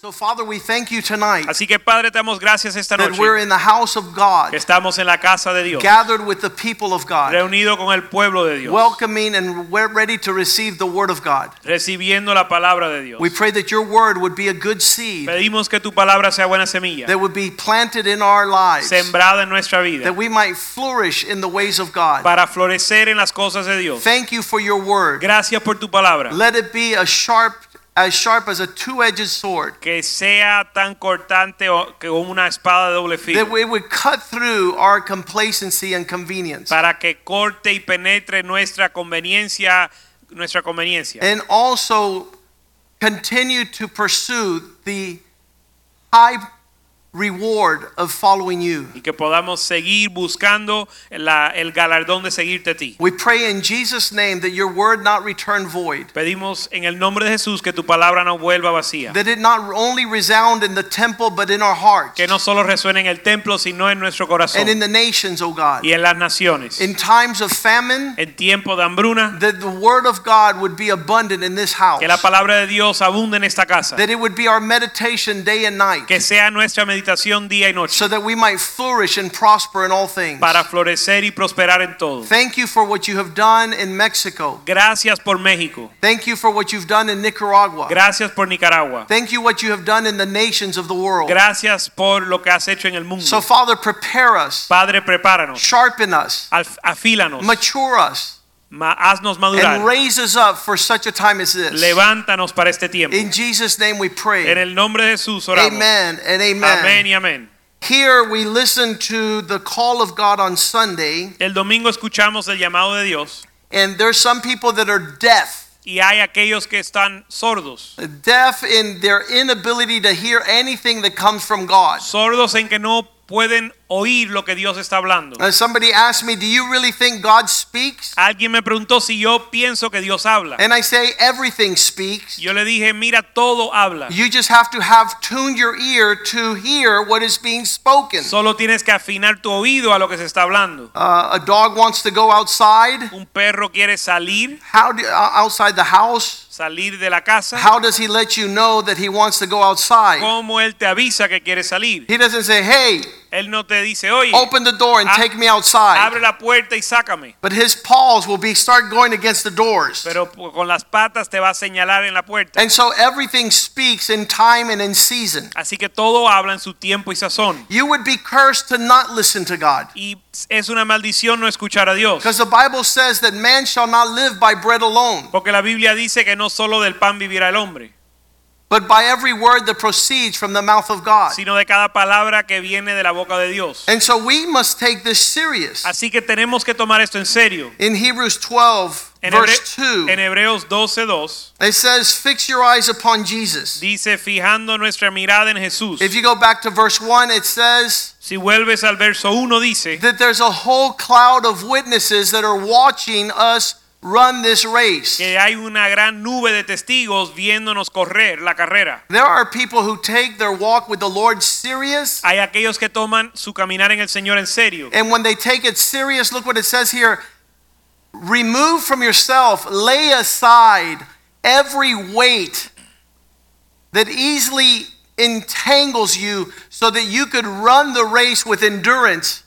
So, Father, we thank you tonight Así que Padre, te damos gracias esta noche. that we're in the house of God, que estamos en la casa de Dios, gathered with the people of God, reunido con el pueblo de Dios, welcoming and we're ready to receive the word of God. recibiendo la palabra de Dios. We pray that your word would be a good seed Pedimos que tu palabra sea buena semilla, that would be planted in our lives, sembrada en nuestra vida, that we might flourish in the ways of God. para florecer en las cosas de Dios. Thank you for your word. Gracias por tu palabra, Let it be a sharp, as sharp as a two-edged sword, que sea tan cortante o- que como una espada de doble that filo, it would cut through our complacency and convenience, para que corte y penetre nuestra conveniencia, nuestra conveniencia, and also continue to pursue the high reward of following you. y que podamos seguir buscando la- el galardón de seguirte a ti. We pray in Jesus' name that your word not return void, Pedimos en el nombre de Jesús que tu palabra no vuelva vacía. that it not only resound in the temple but in our hearts que no solo resuene en el templo, sino en nuestro corazón and in the nations, O God. y en las naciones. In times of famine, En tiempo de hambruna, that the word of God would be abundant in this house, que la palabra de Dios abunde en esta casa, that it would be our meditation day and night, que sea nuestra meditación día y noche, so that we might flourish and prosper in all things. para florecer y prosperar en todo. Thank you for what you have done in Mexico. Gracias por México, Thank you for what you've done in Nicaragua. gracias por Nicaragua, Thank you for what you have done in the nations of the world. gracias por lo que has hecho en el mundo. So Father, prepare us, Padre, prepáranos, sharpen us, af- afílanos, mature us, haznos and madurar, raise us up for such a time as this. levántanos para este tiempo. In Jesus' name we pray. En el nombre de Jesús oramos. Amen and Amén amen. y amén. Here we listen to the call of God on Sunday, El domingo escuchamos el llamado de Dios. and there's some people that are deaf. y hay aquellos que están sordos. Deaf in their inability to hear anything that comes from God. Sordos en que no pueden oír lo que Dios está hablando. Uh, somebody asked me, Do you really think God speaks? Alguien me preguntó si yo pienso que Dios habla. And I say, Everything speaks. Yo le dije, mira, todo habla. You just have to have tuned your ear to hear what is being spoken. Solo tienes que afinar tu oído a lo que se está hablando. Uh, a dog wants to go outside. Un perro quiere salir, How do, uh, outside the house? salir de la casa. How does he let you know that he wants to go outside? ¿Cómo él te avisa que quiere salir? He doesn't say, "Hey, Él no te dice, oye, open the door and take me outside." abre la puerta y sácame. But his paws will be start going against the doors. Pero con las patas te va a señalar en la puerta. And so everything speaks in time and in season. Así que todo habla en su tiempo y sazón. You would be cursed to not listen to God. Y es una maldición no escuchar a Dios. Because the Bible says that man shall not live by bread alone, Porque la Biblia dice que no solo del pan vivirá el hombre, but by every word that proceeds from the mouth of God. sino de cada palabra que viene de la boca de Dios. And so we must take this serious. Así que tenemos que tomar esto en serio. In Hebrews 12, En, verse 2, en Hebreos 12:2 it says, Fix your eyes upon Jesus. dice fijando nuestra mirada en Jesús. If you go back to verse 1, it says Si vuelves al verso 1 dice that there's a whole cloud of witnesses that are watching us run this race. que hay una gran nube de testigos viéndonos correr la carrera. There are people who take their walk with the Lord serious, Hay aquellos que toman su caminar en el Señor en serio. and when they take it serious, look what it says here remove from yourself, lay aside every weight that easily entangles you so that you could run the race with endurance,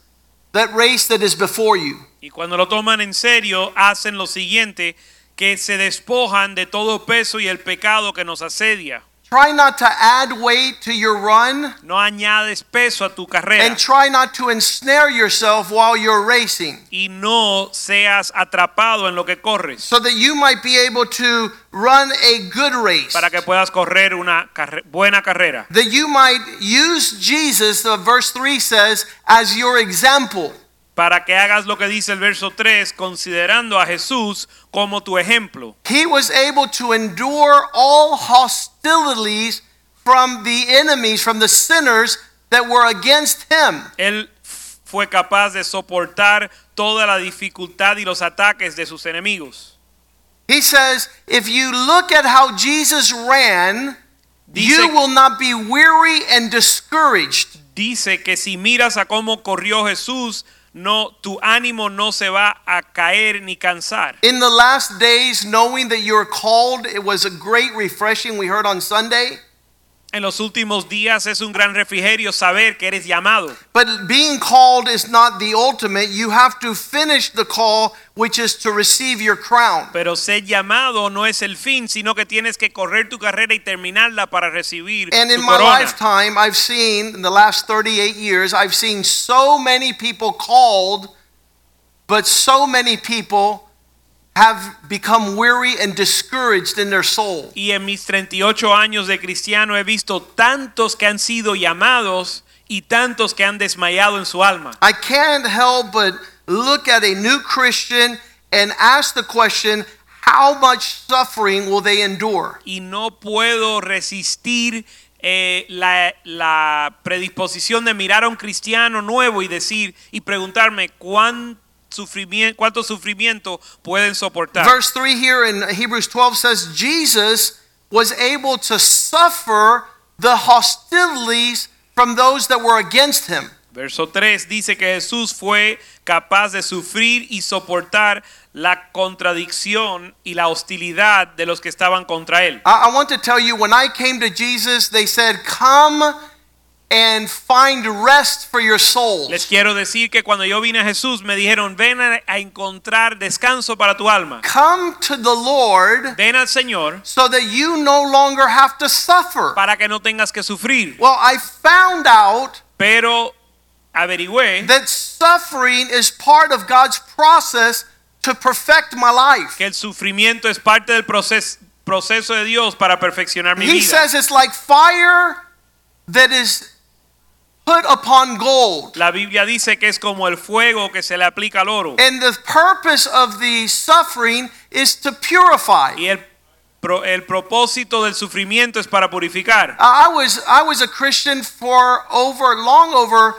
that race that is before you. Y cuando lo toman en serio, hacen lo siguiente, que se despojan de todo peso y el pecado que nos asedia. Try not to add weight to your run, No añades peso a tu carrera and try not to ensnare yourself while you're racing. y no seas atrapado en lo que corres so that you might be able to run a good race. para que puedas correr una carre- buena carrera. That you might use Jesus, the verse 3 says, as your example. Para que hagas lo que dice el verso 3, considerando a Jesús como tu ejemplo. He was able to endure all hostilities from the enemies, from the sinners that were against him. Él fue capaz de soportar toda la dificultad y los ataques de sus enemigos. He says, if you look at how Jesus ran, Dice- you will not be weary and discouraged. Dice que si miras a cómo corrió Jesús, no tu ánimo no se va a caer ni cansar. In the last days, knowing that you're called, it was a great refreshing we heard on Sunday. En los últimos días es un gran refrigerio saber que eres llamado. But being called is not the ultimate. You have to finish the call, which is to receive your crown. Pero ser llamado no es el fin, sino que tienes que correr tu carrera y terminarla para recibir And in tu my corona. lifetime, I've seen, in the last 38 years, I've seen so many people called, but so many people have become weary and discouraged in their soul. Y en mis 38 años de cristiano he visto tantos que han sido llamados y tantos que han desmayado en su alma. I can't help but look at a new Christian and ask the question how much suffering will they endure? Y no puedo resistir eh, la, la predisposición de mirar a un cristiano nuevo y decir y preguntarme cuán sufrimiento, cuánto sufrimiento pueden soportar. Verse 3 here in Hebrews 12 says Jesus was able to suffer the hostilities from those that were against him. Verso 3 dice que Jesús fue capaz de sufrir y soportar la contradicción y la hostilidad de los que estaban contra él. I, I want to tell you, when I came to Jesus, they said, Come and find rest for your Les quiero decir que cuando yo vine a Jesús me dijeron, ven a, encontrar descanso para tu alma. Come to the Lord Ven al Señor so that you no longer have to suffer. para que no tengas que sufrir. Well, I found out Pero averigüé that suffering is part of God's process to perfect my life. que el sufrimiento es parte del proceso, proceso de Dios para perfeccionar mi He vida. says it's like fire that is put upon gold. La Biblia dice que es como el fuego que se le aplica al oro. And the purpose of the suffering is to purify. Y el, pro- el propósito del sufrimiento es para purificar. I was I was a Christian for over long over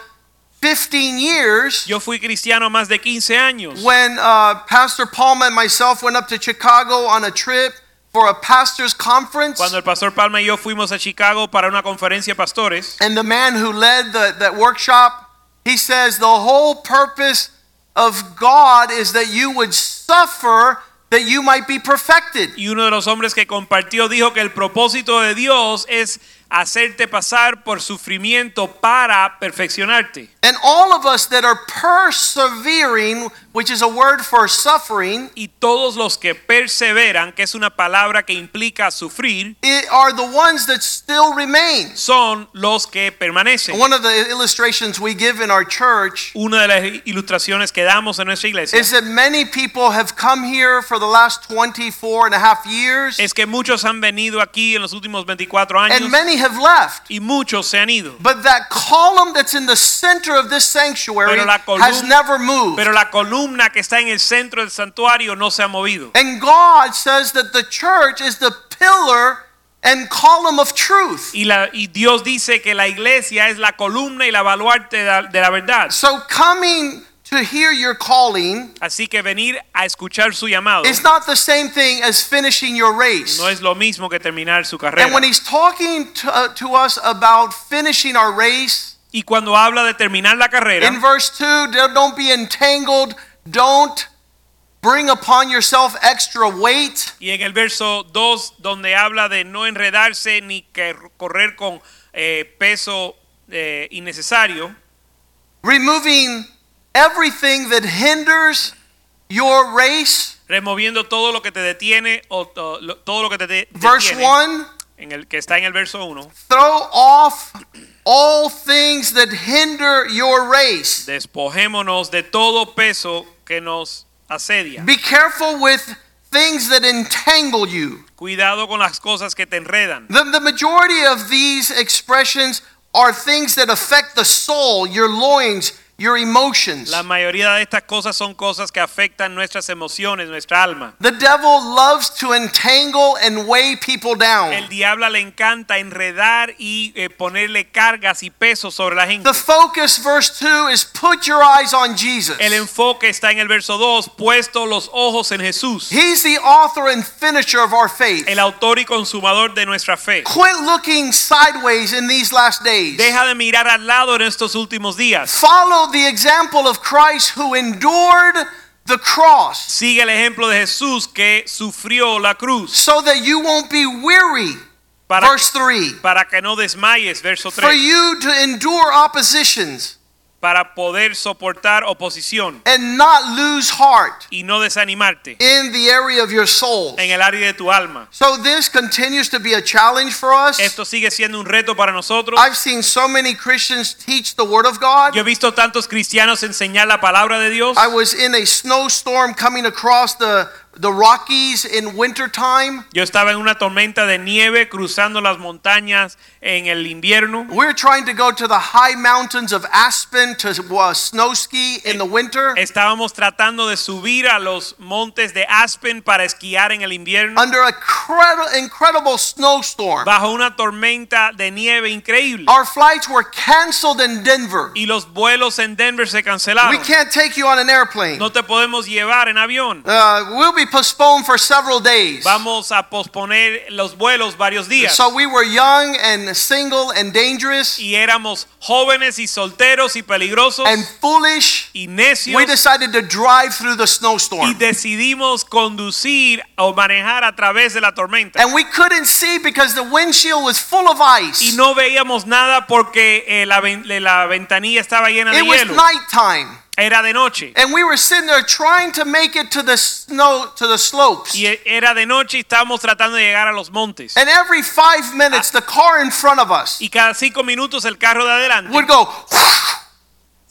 15 years Yo fui cristiano más de 15 años. when uh, Pastor Palma and myself went up to Chicago on a trip for a pastors conference. Cuando el pastor Palma y yo fuimos a Chicago para una conferencia de pastores, And the man who led the, that workshop, he says the whole purpose of God is that you would suffer that you might be perfected. y uno de los hombres que compartió dijo que el propósito de Dios es hacerte pasar por sufrimiento para perfeccionarte. And all of us that are persevering, which is a word for suffering, Y todos los que perseveran, que es una palabra que implica sufrir, it are the ones that still remain. son los que permanecen. One of the illustrations we give in our church Una de las ilustraciones que damos en nuestra iglesia is that many people have come here for the last 24 and a half years, es que muchos han venido aquí en los últimos 24 años and many have left. y muchos se han ido. But that column that's in the center of this sanctuary Pero la colum- has never moved. Pero la columna que está en el centro del santuario no se ha movido. and God says that the church is the pillar and column of truth. Y, la, y Dios dice que la iglesia es la columna y la baluarte de la, de la verdad. So coming to hear your calling Así que venir a escuchar su llamado is not the same thing as finishing your race. no es lo mismo que terminar su carrera. And when he's talking to, uh, to us about finishing our race, Y cuando habla de terminar la carrera, in verse 2, don't be entangled, don't bring upon yourself extra weight. y en el verso 2, donde habla de no enredarse ni que correr con eh, peso eh, innecesario, removing everything that hinders your race. removiendo todo lo que te detiene o todo lo que te de- Verse detiene, 1 en el que está en el verso 1, throw off all things that hinder your race. despojémonos de todo peso que nos asedia. Be careful with things that entangle you. Cuidado con las cosas que te enredan. The, the majority of these expressions are things that affect the soul, your loins, your emotions. La mayoría de estas cosas son cosas que afectan nuestras emociones, nuestra alma. The devil loves to entangle and weigh people down. El diablo le encanta enredar y eh, ponerle cargas y pesos sobre la gente. The focus, verse 2, is put your eyes on Jesus. El enfoque está en el verso 2, puesto los ojos en Jesús, He's the author and finisher of our faith. el autor y consumador de nuestra fe. Quit looking sideways in these last days. Deja de mirar al lado en estos últimos días. Follow the example of Christ who endured the cross. Sigue el ejemplo de Jesús que sufrió la cruz. So that you won't be weary. para, Verse 3. para que no desmayes, verso For you to endure oppositions para poder soportar oposición and not lose heart y no desanimarte in the area of your soul. en el área de tu alma. So this continues to be a challenge for us. Esto sigue siendo un reto para nosotros. I've seen so many Christians teach the Word of God. Yo he visto tantos cristianos enseñar la palabra de Dios. I was in a snowstorm coming across the, the Rockies in wintertime. Yo estaba en una tormenta de nieve cruzando las montañas en el invierno. We're trying to go to the high mountains of Aspen to uh, snow ski in the winter Estábamos tratando de subir a los montes de Aspen para esquiar en el invierno under a credi- incredible snowstorm. bajo una tormenta de nieve increíble. Our flights were canceled in Denver. Y los vuelos en Denver se We cancelaron. can't take you on an airplane. No te podemos llevar en avión. Uh, we'll be postponed for several days. Vamos a posponer los vuelos varios días. So we were young and single and dangerous Y éramos jóvenes y solteros y peligrosos and foolish. y necios. We decided to drive through the snowstorm. y decidimos conducir o manejar a través de la tormenta. And we couldn't see because the windshield was full of ice. Y no veíamos nada porque eh, la, la ventanilla estaba llena de hielo. It was nighttime. Era de noche. And we were sitting there trying to make it to the snow, to the slopes. Y era de noche y estábamos tratando de llegar a los montes. And every five minutes, ah. the car in front of us Y cada cinco minutos el carro de adelante would go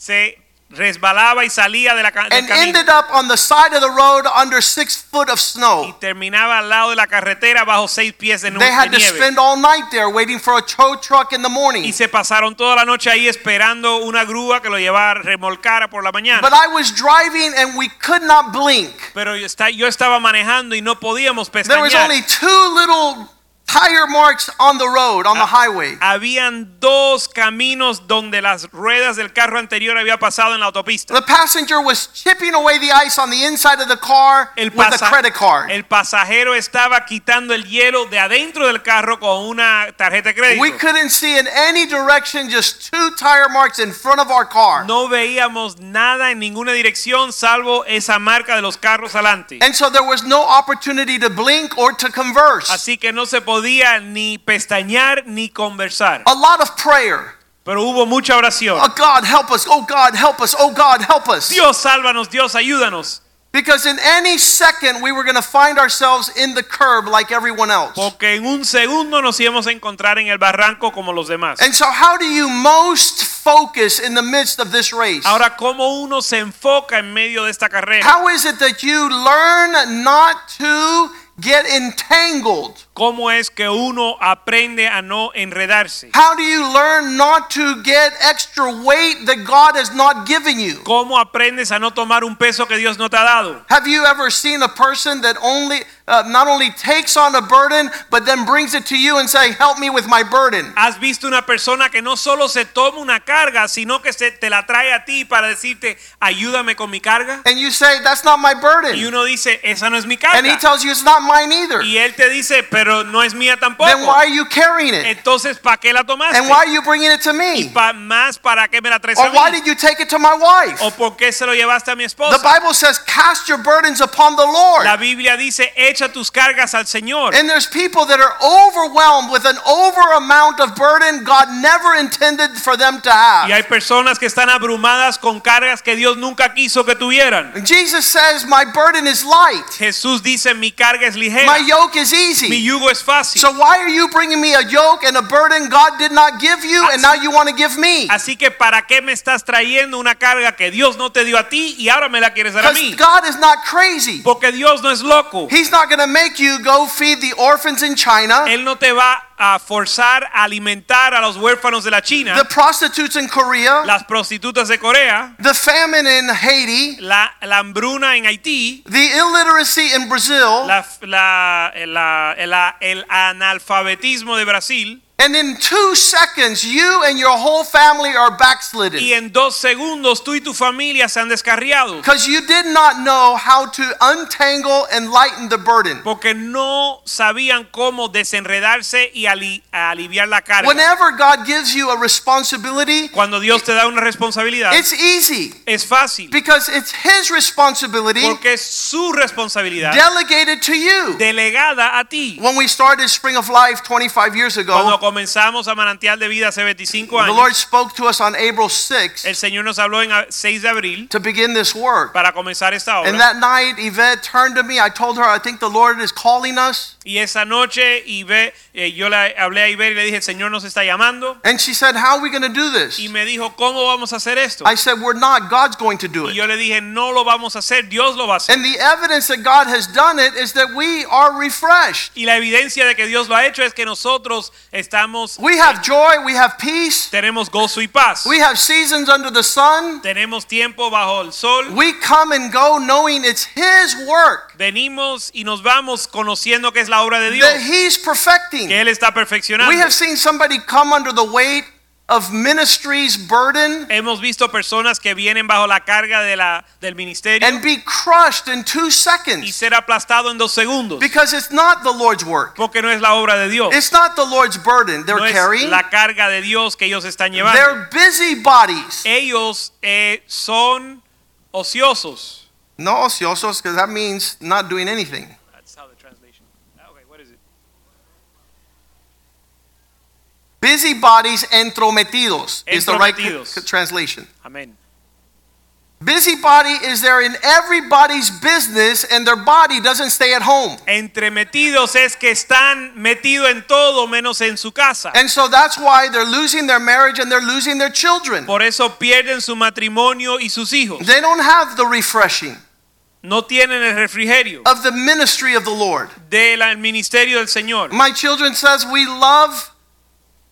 se resbalaba y salía de la, del and camino. ended up on the side of the road under six foot of Y snow. terminaba al lado de la carretera bajo seis pies de, nu- They de had to nieve. spend all night there waiting for a tow truck in the morning. Y se pasaron toda la noche ahí esperando una grúa que lo llevara, remolcara por la mañana. But I was driving and we could not blink. Pero yo estaba manejando y no podíamos pestañear. There was only two little tire marks on the road, on the ah, highway. Habían dos caminos donde las ruedas del carro anterior había pasado en la autopista. The passenger was chipping away the ice on the inside of the car El, with a credit card. el pasajero estaba quitando el hielo de adentro del carro con una tarjeta de crédito. We couldn't see in any direction, just two tire marks in front of our car. No veíamos nada en ninguna dirección salvo esa marca de los carros adelante. And so there was no opportunity to blink or to converse. Así que no se podía ni pestañear ni conversar. A lot of prayer. Pero hubo mucha oración. Oh God, help us. Oh God, help us. Oh God, help us. Dios, sálvanos, Dios, ayúdanos. Because in any second we were going to find ourselves in the curb like everyone else. Porque en un segundo nos íbamos a encontrar en el barranco como los demás. And so, how do you most focus in the midst of this race? Ahora, ¿cómo uno se enfoca en medio de esta carrera? How is it that you learn not to get entangled? ¿Cómo es que uno aprende a no enredarse? How do you learn not to get extra weight that God has not given you? ¿Cómo aprendes a no tomar un peso que Dios no te ha dado? Have you ever seen a person that only uh, not only takes on a burden but then brings it to you and say, "Help me with my burden"? ¿Has visto una persona que no solo se toma una carga, sino que se te la trae a ti para decirte, ayúdame con mi carga? And you say, "That's not my Y burden." uno dice, esa no es mi And he carga. tells you it's not mine either. Y él te dice, pero no es mía Then tampoco. why are you carrying it? Entonces, ¿para qué la tomaste? And why are you bringing it to Y me? pa- más, ¿para qué me la traes a Or why did you take it to my wife? ¿O por qué se lo llevaste a mi The? Bible says, "Cast your burdens upon the Lord." La Biblia dice, echa tus cargas al Señor. And there's people that are overwhelmed with an over amount of burden God never intended for them to have. Y hay personas que están abrumadas con cargas que Dios nunca quiso que tuvieran. And Jesus says, My burden is light, Jesús dice, mi carga es ligera, my yoke is mi easy. Yugo es fácil. So why are you bringing me a yoke and a burden God did not give you and now you want to give me? Así que ¿para qué me estás trayendo una carga que Dios no te dio a ti y ahora me la quieres dar a Because mí? God is not crazy. Porque Dios no es loco. He's not going to make you go feed the orphans in China Él no te va a forzar a alimentar a los huérfanos de la China, the prostitutes in Korea, las prostitutas de Corea, the famine in Haiti, la, la hambruna en Haití, the illiteracy in Brazil, la, la- la- el analfabetismo de Brasil, and in two seconds, you and your whole family are backslidden. y en dos segundos tú y tu familia se han descarriado because you did not know how to untangle and lighten the burden. porque no sabían cómo desenredarse y ali- aliviar la carga. Whenever God gives you a responsibility, Cuando Dios te da una responsabilidad, it's easy es fácil because it's His responsibility porque es su responsabilidad delegated to you. delegada a ti. When we started Spring of Life 25 years Cuando ago, comenzamos a Manantial de Vida hace 25 the Lord spoke to us on April 6th el Señor nos habló en 6 de abril to begin this work. para comenzar esta And that night, Yvette turned to me. I told her, I think the Lord is calling us. Y esa noche Ibe- eh, yo le hablé a Iber y le dije, el Señor nos está llamando. And she said, How are we going to do this? Y me dijo, ¿cómo vamos a hacer esto? I said, We're not. God's going to do Y it. yo le dije, no lo vamos a hacer, Dios lo va a hacer. And the evidence that God has done it is that we are refreshed. Y la evidencia de que Dios lo ha hecho es que nosotros estamos, We have joy, we have peace, tenemos gozo y paz. we have seasons under the sun. Tenemos tiempo bajo el sol. We come and go knowing it's His work Venimos y nos vamos conociendo que es la obra de Dios, that He's perfecting. que Él está perfeccionando. We have seen somebody come under the weight of ministry's burden Hemos visto personas que vienen bajo la carga de la, del ministerio and be crushed in two seconds. y ser aplastado en dos segundos. because it's not the Lord's work. Porque no es la obra de Dios. It's not the Lord's burden they're No es carrying. la carga de Dios que ellos están llevando. They're busy bodies. Ellos eh, son ociosos. No ociosos, because that means not doing anything. That's how the translation. Okay, what is it? Busy bodies entrometidos is the right Entrometidos. c- translation. Amén. Busybody is there in everybody's business and their body doesn't stay at home. Entremetidos es que están metido en todo menos en su casa. And so that's why they're losing their marriage and they're losing their children. Por eso pierden su matrimonio y sus hijos. They don't have the refreshing No tienen el refrigerio of the ministry of the Lord. del ministerio del Señor. My children says we love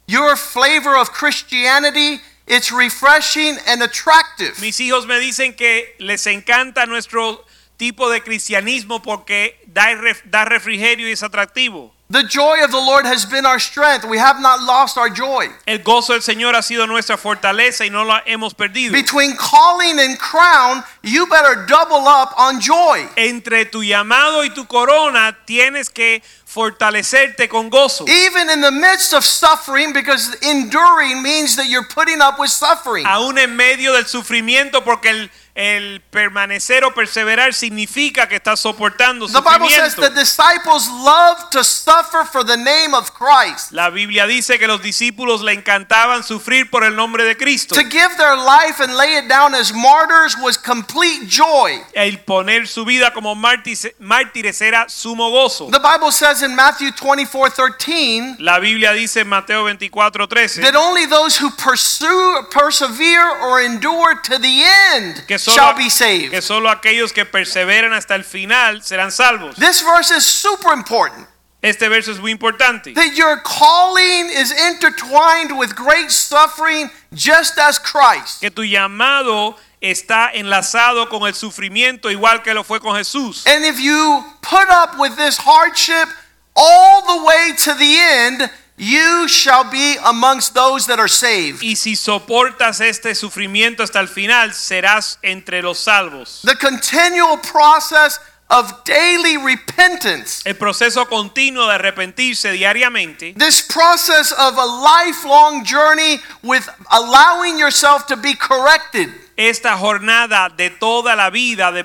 your flavor of Christianity. It's refreshing and attractive. Mis hijos me dicen que les encanta nuestro tipo de cristianismo porque da, ref- da refrigerio y es atractivo. The joy of the Lord has been our strength. We have not lost our joy. El gozo del Señor ha sido nuestra fortaleza y no la hemos perdido. Between calling and crown, you better double up on joy. Entre tu llamado y tu corona tienes que fortalecerte con gozo. Even in the midst of suffering, because enduring means that you're putting up with suffering. Aún en medio del sufrimiento porque el, el permanecer o perseverar significa que estás soportando The Bible says sufrimiento. the disciples love to suffer for the name of Christ. La Biblia dice que los discípulos le encantaban sufrir por el nombre de Cristo. To give their life and lay it down as martyrs was complete joy. El poner su vida como mártires mártires era sumo gozo. The Bible says in Matthew 24 13 La Biblia dice en Mateo 24, 13 that only those who pursue, persevere, or endure to the end que shall be que solo aquellos que perseveran hasta el final serán salvos. This verse is super important. Este verso es muy importante. That your calling is intertwined with great suffering, just as Christ. Que tu llamado está enlazado con el sufrimiento igual que lo fue con Jesús. And if you put up with this hardship all the way to the end, you shall be amongst those that are saved. Y si soportas este sufrimiento hasta el final, serás entre los salvos. The continual process of daily repentance, El proceso continuo de arrepentirse diariamente, this process of a lifelong journey with allowing yourself to be corrected. Esta jornada de toda la vida de,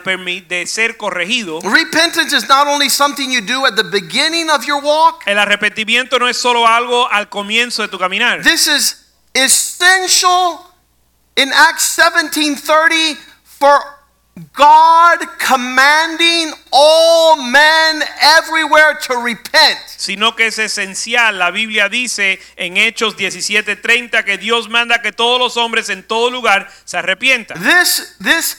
de ser corregido, Repentance is not only something you do at the beginning of your walk, el arrepentimiento no es solo algo al comienzo de tu caminar. this is essential in Acts 17:30 for God commanding all men everywhere to repent. sino que es esencial. La Biblia dice en Hechos 17:30 que Dios manda que todos los hombres en todo lugar se arrepientan. This this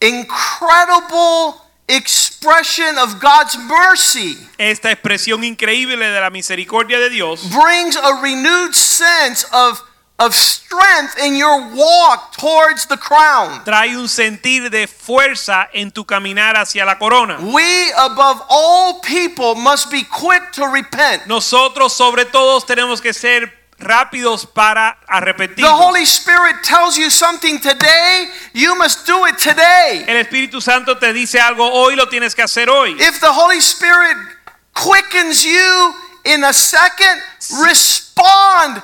incredible expression of God's mercy Esta expresión increíble de la misericordia de Dios brings a renewed sense of, of strength in your walk towards the crown. trae un sentir de fuerza en tu caminar hacia la corona. We, above all people, must be quick to repent. Nosotros sobre todos tenemos que ser rápidos para arrepentir. The. Holy Spirit tells you something today, you must do it today. El Espíritu Santo te dice algo hoy, lo tienes que hacer hoy. If the Holy Spirit quickens you in a second, respond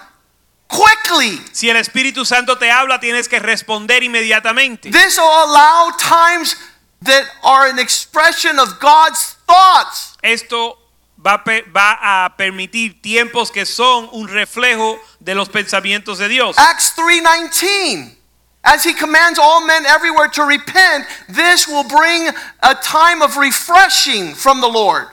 quickly. Si el Espíritu Santo te habla, tienes que responder inmediatamente. This will allow times that are an expression of God's thoughts. Esto va a, va a permitir tiempos que son un reflejo de los pensamientos de Dios. Acts 3:19 As he commands all men everywhere to repent, this will bring a time of refreshing from the Lord.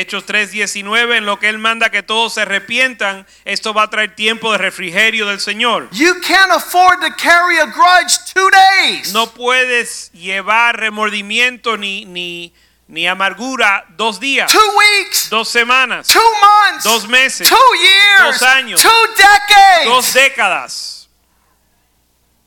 Hechos 3:19, en lo que Él manda que todos se arrepientan, esto va a traer tiempo de refrigerio del Señor. You can't afford to carry a grudge 2 days. No puedes llevar remordimiento ni, ni, ni amargura dos días, 2 weeks. dos semanas, 2 months. Dos meses. 2 years. Dos años. 2 decades. dos décadas.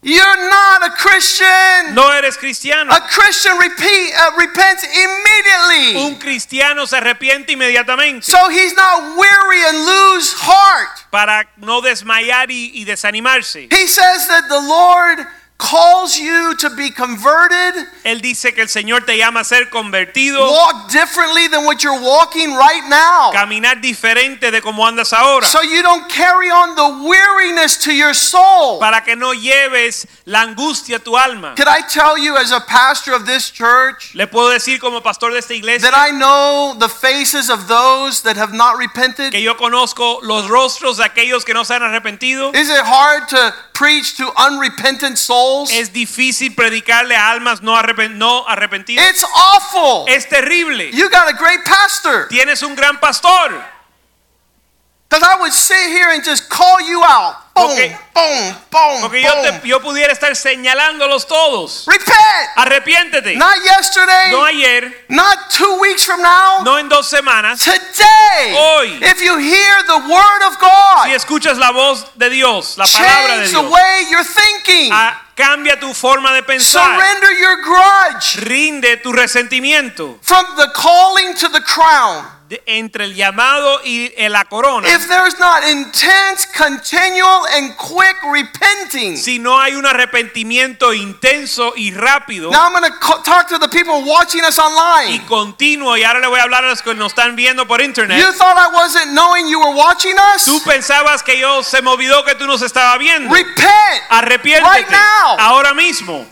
You're not a Christian. No eres cristiano. A Christian repeat, uh, repents immediately. Un cristiano se arrepiente inmediatamente So he's not weary and lose heart. para no desmayar y, y desanimarse. He says that the Lord calls you to be converted, Él dice que el Señor te llama a ser convertido, walk differently than what you're walking right now. caminar diferente de como andas ahora, So you don't carry on the weariness to your soul. para que no lleves la angustia a tu alma. Could I tell you, as a pastor of this church, Le puedo decir como pastor de esta iglesia that I know the faces of those that have not repented? que yo conozco los rostros de aquellos que no se han arrepentido. Is it hard to preach to unrepentant souls? Es difícil predicarle a almas no, arrepen- no arrepentidas. It's awful. Es terrible. You got a great pastor. Tienes un gran pastor. Because I would sit here and just call you out. Boom, Okay. boom, boom, Porque yo, te- yo pudiera estar señalándolos todos. Repent. Arrepiéntete. Not yesterday, No ayer, not two weeks from now. no en dos semanas. Today, Hoy. if you hear the word of God, Si escuchas la voz de Dios, la palabra de change the way you're thinking. ah, cambia tu forma de pensar. Surrender your grudge Rinde tu resentimiento from the calling to the crown. De- entre el llamado y la corona. If there's not intense, continual, and quick repenting, Si no hay un arrepentimiento intenso y rápido now I'm going to talk to the people watching us y online. continuo, y ahora le voy a hablar a los que nos están viendo por internet. You thought I wasn't knowing you were watching us? Tú pensabas que yo se me olvidó que tú nos estabas viendo. Repent Arrepiéntete right now. ahora mismo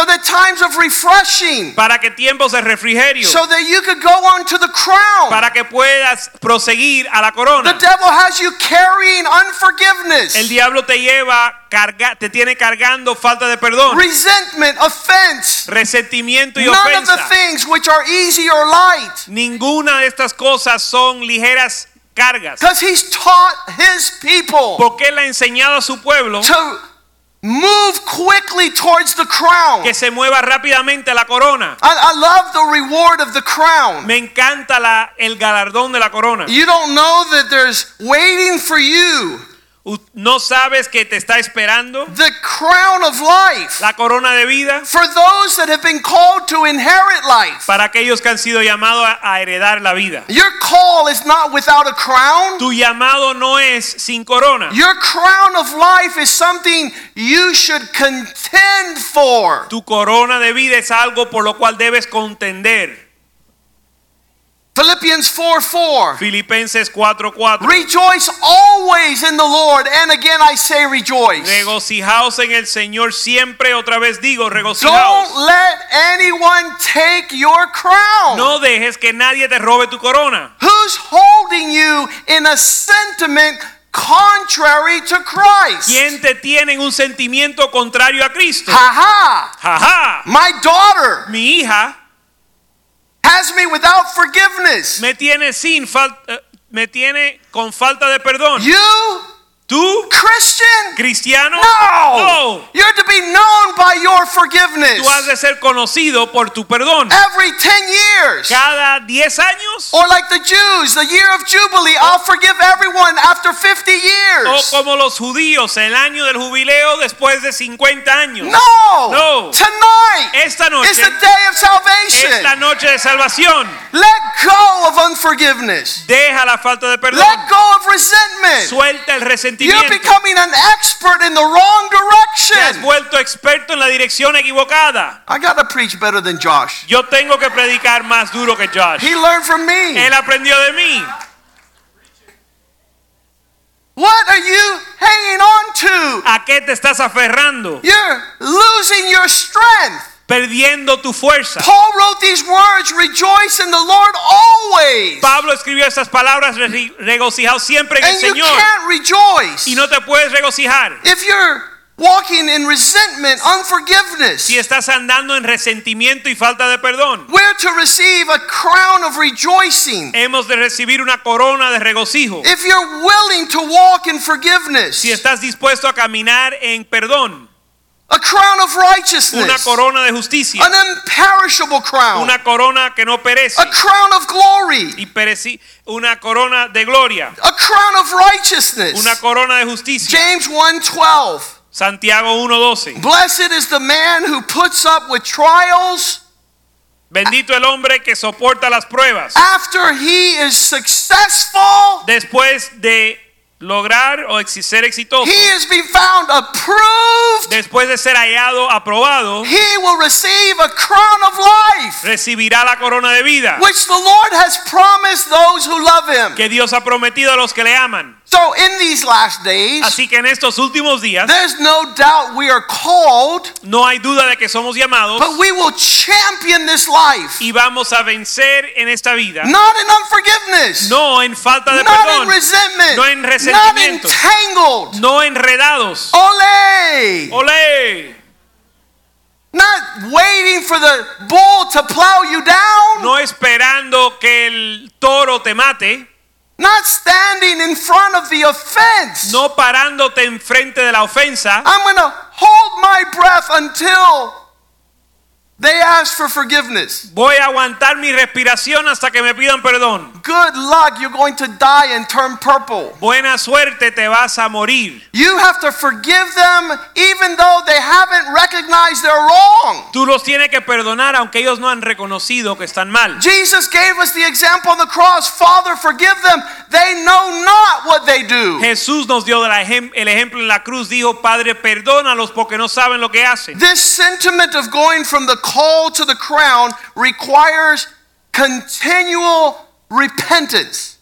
so that times of refreshing, para que tiempos de refrigerio, so that you could go on to the crown. para que puedas proseguir a la corona. The devil has you carrying unforgiveness, El diablo te lleva, carga, te tiene cargando falta de perdón, resentment, offense, resentimiento y none of the ofensa. things which are easy or light. Ninguna de estas cosas son ligeras cargas. Because he's taught his people Porque él ha enseñado a su pueblo to move quickly towards the crown. que se mueva rápidamente a la corona. I, I love the reward of the crown. Me encanta la, el galardón de la corona. You don't know that there's waiting for you ¿No sabes que te está esperando the crown of life la corona de vida for those that have been called to inherit life. para aquellos que han sido llamados a, heredar la vida? Your call is not without a crown. Tu llamado no es sin corona. Your crown of life is something you should contend for. Tu corona de vida es algo por lo cual debes contender. Philippians 4 4. Filipenses 4:4. Rejoice always in the Lord. And again, I say rejoice. Regocijaos en el Señor siempre, otra vez digo, regocijaos. Don't let anyone take your crown. No dejes que nadie te robe tu corona. Who's holding you in a sentiment contrary to Christ? ¿Quién te tiene en un sentimiento contrario a Cristo? Ha ha! Jaja. My daughter Mi hija has me without forgiveness. me tiene sin falta eh, me tiene con falta de perdón. You ¿Tú, Christian? cristiano? No. No. You're to be known by your forgiveness. Tú has de ser conocido por tu perdón. Every 10 years. Cada 10 años. Or like the Jews, the year of Jubilee, I'll forgive everyone after 50 years. como los judíos, el año del jubileo después de 50 años. No. No. Tonight Esta noche is the day of salvation. Esta noche de salvación. Let go of unforgiveness. Deja la falta de perdón. Let go of resentment. Suelta el You're becoming an expert in the wrong Te has direction. vuelto experto en la dirección equivocada. I got to preach better than Josh. Yo tengo que predicar más duro que Josh. He learned from me. Él aprendió de mí. What are you hanging on to? ¿A qué te estás aferrando? You're losing your strength. Perdiendo tu fuerza. Paul wrote these words Rejoice in the Lord always. Pablo escribió estas palabras re- regocijado siempre en el And you can't rejoice Y no te puedes regocijar if you're walking in resentment, unforgiveness. si estás andando en resentimiento y falta de perdón. We're to receive a crown of rejoicing Hemos de recibir una corona de regocijo. if you're willing to walk in forgiveness, Si estás dispuesto a caminar en perdón, a crown of una righteousness, corona de justicia, an imperishable crown, una corona que no perece a crown of glory, y pereci- una corona de gloria, a crown of righteousness. una corona de justicia. James 1:12. Santiago 1:12. Blessed is the man who puts up with trials Bendito el hombre que soporta las pruebas after he is successful. después de lograr o ser exitoso, He has been found approved. después de ser hallado, aprobado, He will receive a crown of life, recibirá la corona de vida which the Lord has promised those who love him. que Dios ha prometido a los que le aman. So in these last days, Así que en estos últimos días there's no doubt we are called, no hay duda de que somos llamados but we will champion this life. y vamos a vencer en esta vida, Not in unforgiveness. no en falta de not in perdón, resentment. no en not resentimiento. entangled. no enredados. Ole. Olé, Not waiting for the bull to plow you down. no esperando que el toro te mate, Not standing in front of the offense. no parándote enfrente de la ofensa. I'm going to hold my breath until they ask for forgiveness. Voy a aguantar mi respiración hasta que me pidan perdón. Good luck, you're going to die and turn purple. Buena suerte, te vas a morir. You have to forgive them even though they haven't recognized they're wrong. Tú los tienes que perdonar aunque ellos no han reconocido que están mal. Jesus gave us the example on the cross Father, forgive them. They know not what they do. Jesús nos dio el ejem- el ejemplo en la cruz. Dijo, Padre, perdónalos porque no saben lo que hacen. This sentiment of going from the call to the crown requires continual repentance.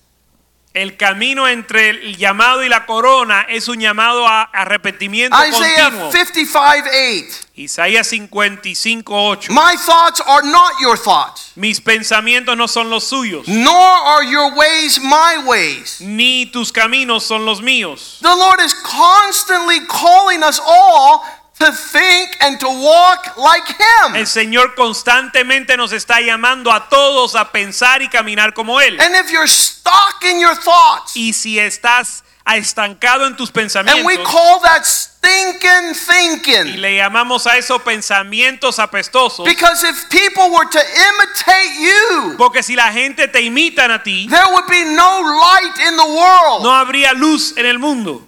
El camino entre el llamado y la corona es un llamado a arrepentimiento Isaiah continuo. 55 8. Isaías 55, 8. My thoughts are not your thoughts, Mis pensamientos no son los suyos, nor are your ways my ways. ni tus caminos son los míos. The Lord is constantly calling us all to think and to walk like Him. El Señor constantemente nos está llamando a todos a pensar y caminar como Él. And if you're stuck in your thoughts, Y si estás estancado en tus pensamientos. and we call that stinking thinking. y le llamamos a esos pensamientos apestosos, Because if people were to imitate you, porque si la gente te imitan a ti, there would be no light in the world. no habría luz en el mundo.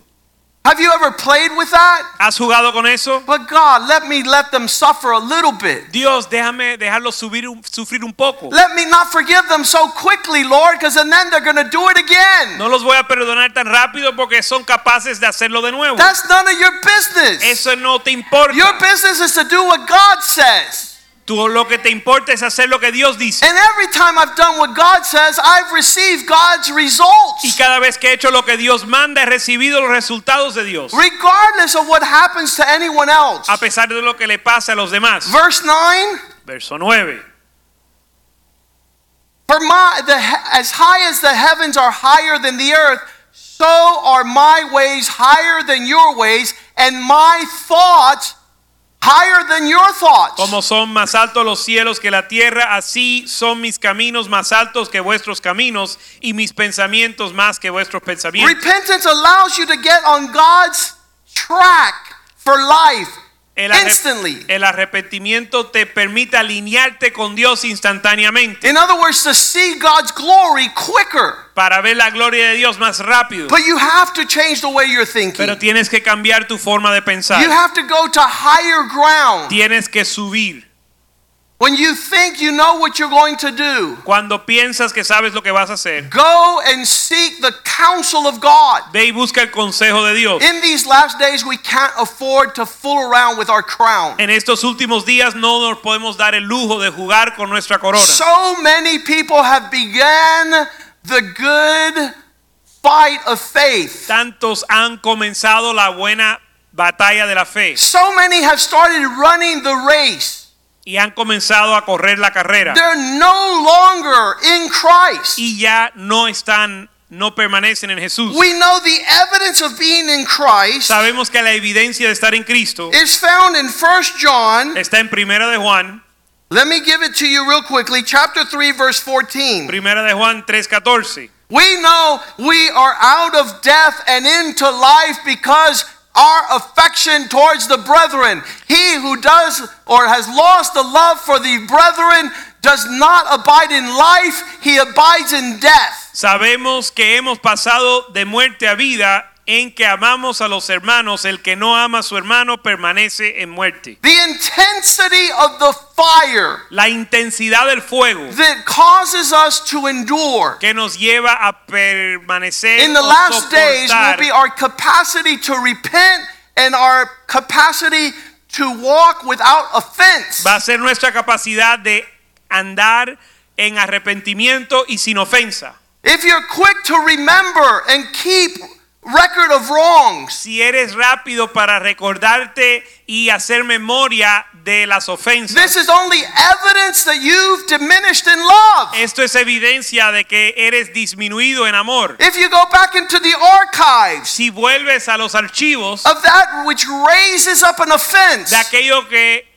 Have you ever played with that? ¿Has jugado con eso? But God, let me let them suffer a little bit. Dios, déjame dejarlos subir sufrir un poco. Let me not forgive them so quickly, Lord, because then they're going to do it again. No los voy a perdonar tan rápido porque son capaces de hacerlo de nuevo. That's none of your business. Eso no te importa. Your business is to do what God says. Tú lo que te importa es hacer lo que Dios dice. And every time I've done what God says, I've received God's results. Y cada vez que he hecho lo que Dios manda, he recibido los resultados de Dios. Regardless of what happens to anyone else. A pesar de lo que le pasa a los demás. Verse 9 Verso 9. For my, the, he- as high as the heavens are higher than the earth, so are my ways higher than your ways, and my thoughts higher than your thoughts. Como son más altos los cielos que la tierra, así son mis caminos más altos que vuestros caminos y mis pensamientos más que vuestros pensamientos. Repentance allows you to get on God's track for life El, instantly. el arrepentimiento te permite alinearte con Dios instantáneamente In other words, to see God's glory quicker. para ver la gloria de Dios más rápido. But you have to change the way you're thinking. Pero tienes que cambiar tu forma de pensar. You have to go to higher ground. Tienes que subir. When you think you know what you're going to do, Cuando piensas que sabes lo que vas a hacer, go and seek the counsel of God. ve y busca el consejo de Dios. In these last days, we can't afford to fool around with our crown. En estos últimos días no nos podemos dar el lujo de jugar con nuestra corona. So many people have began the good fight of faith. Tantos han comenzado la buena batalla de la fe So many have started running the race. Y han comenzado a correr la carrera They're no longer in Christ. y ya no están, no permanecen en Jesús. We know the evidence of being in Christ Sabemos que la evidencia de estar en Cristo is found in 1 John. está en Primera de Juan, Let me give it to you real quickly. Chapter 3, verse 14. Primera de Juan 3:14. We know we are out of death and into life because our affection towards the brethren. He who does or has lost the love for the brethren does not abide in life, he abides in death. Sabemos que hemos pasado de muerte a vida en que amamos a los hermanos. El que no ama a su hermano permanece en muerte. The intensity of the fire La intensidad del fuego that causes us to endure que nos lleva a permanecer in the last days will be our capacity to repent and our capacity to walk without offense. va a ser nuestra capacidad de andar en arrepentimiento y sin ofensa. If you're quick to remember and keep record of wrongs, Si eres rápido para recordarte y hacer memoria de las ofensas, this is only evidence that you've diminished in love. esto es evidencia de que eres disminuido en amor. If you go back into the archives Si vuelves a los archivos of that which raises up an offense, de aquello que,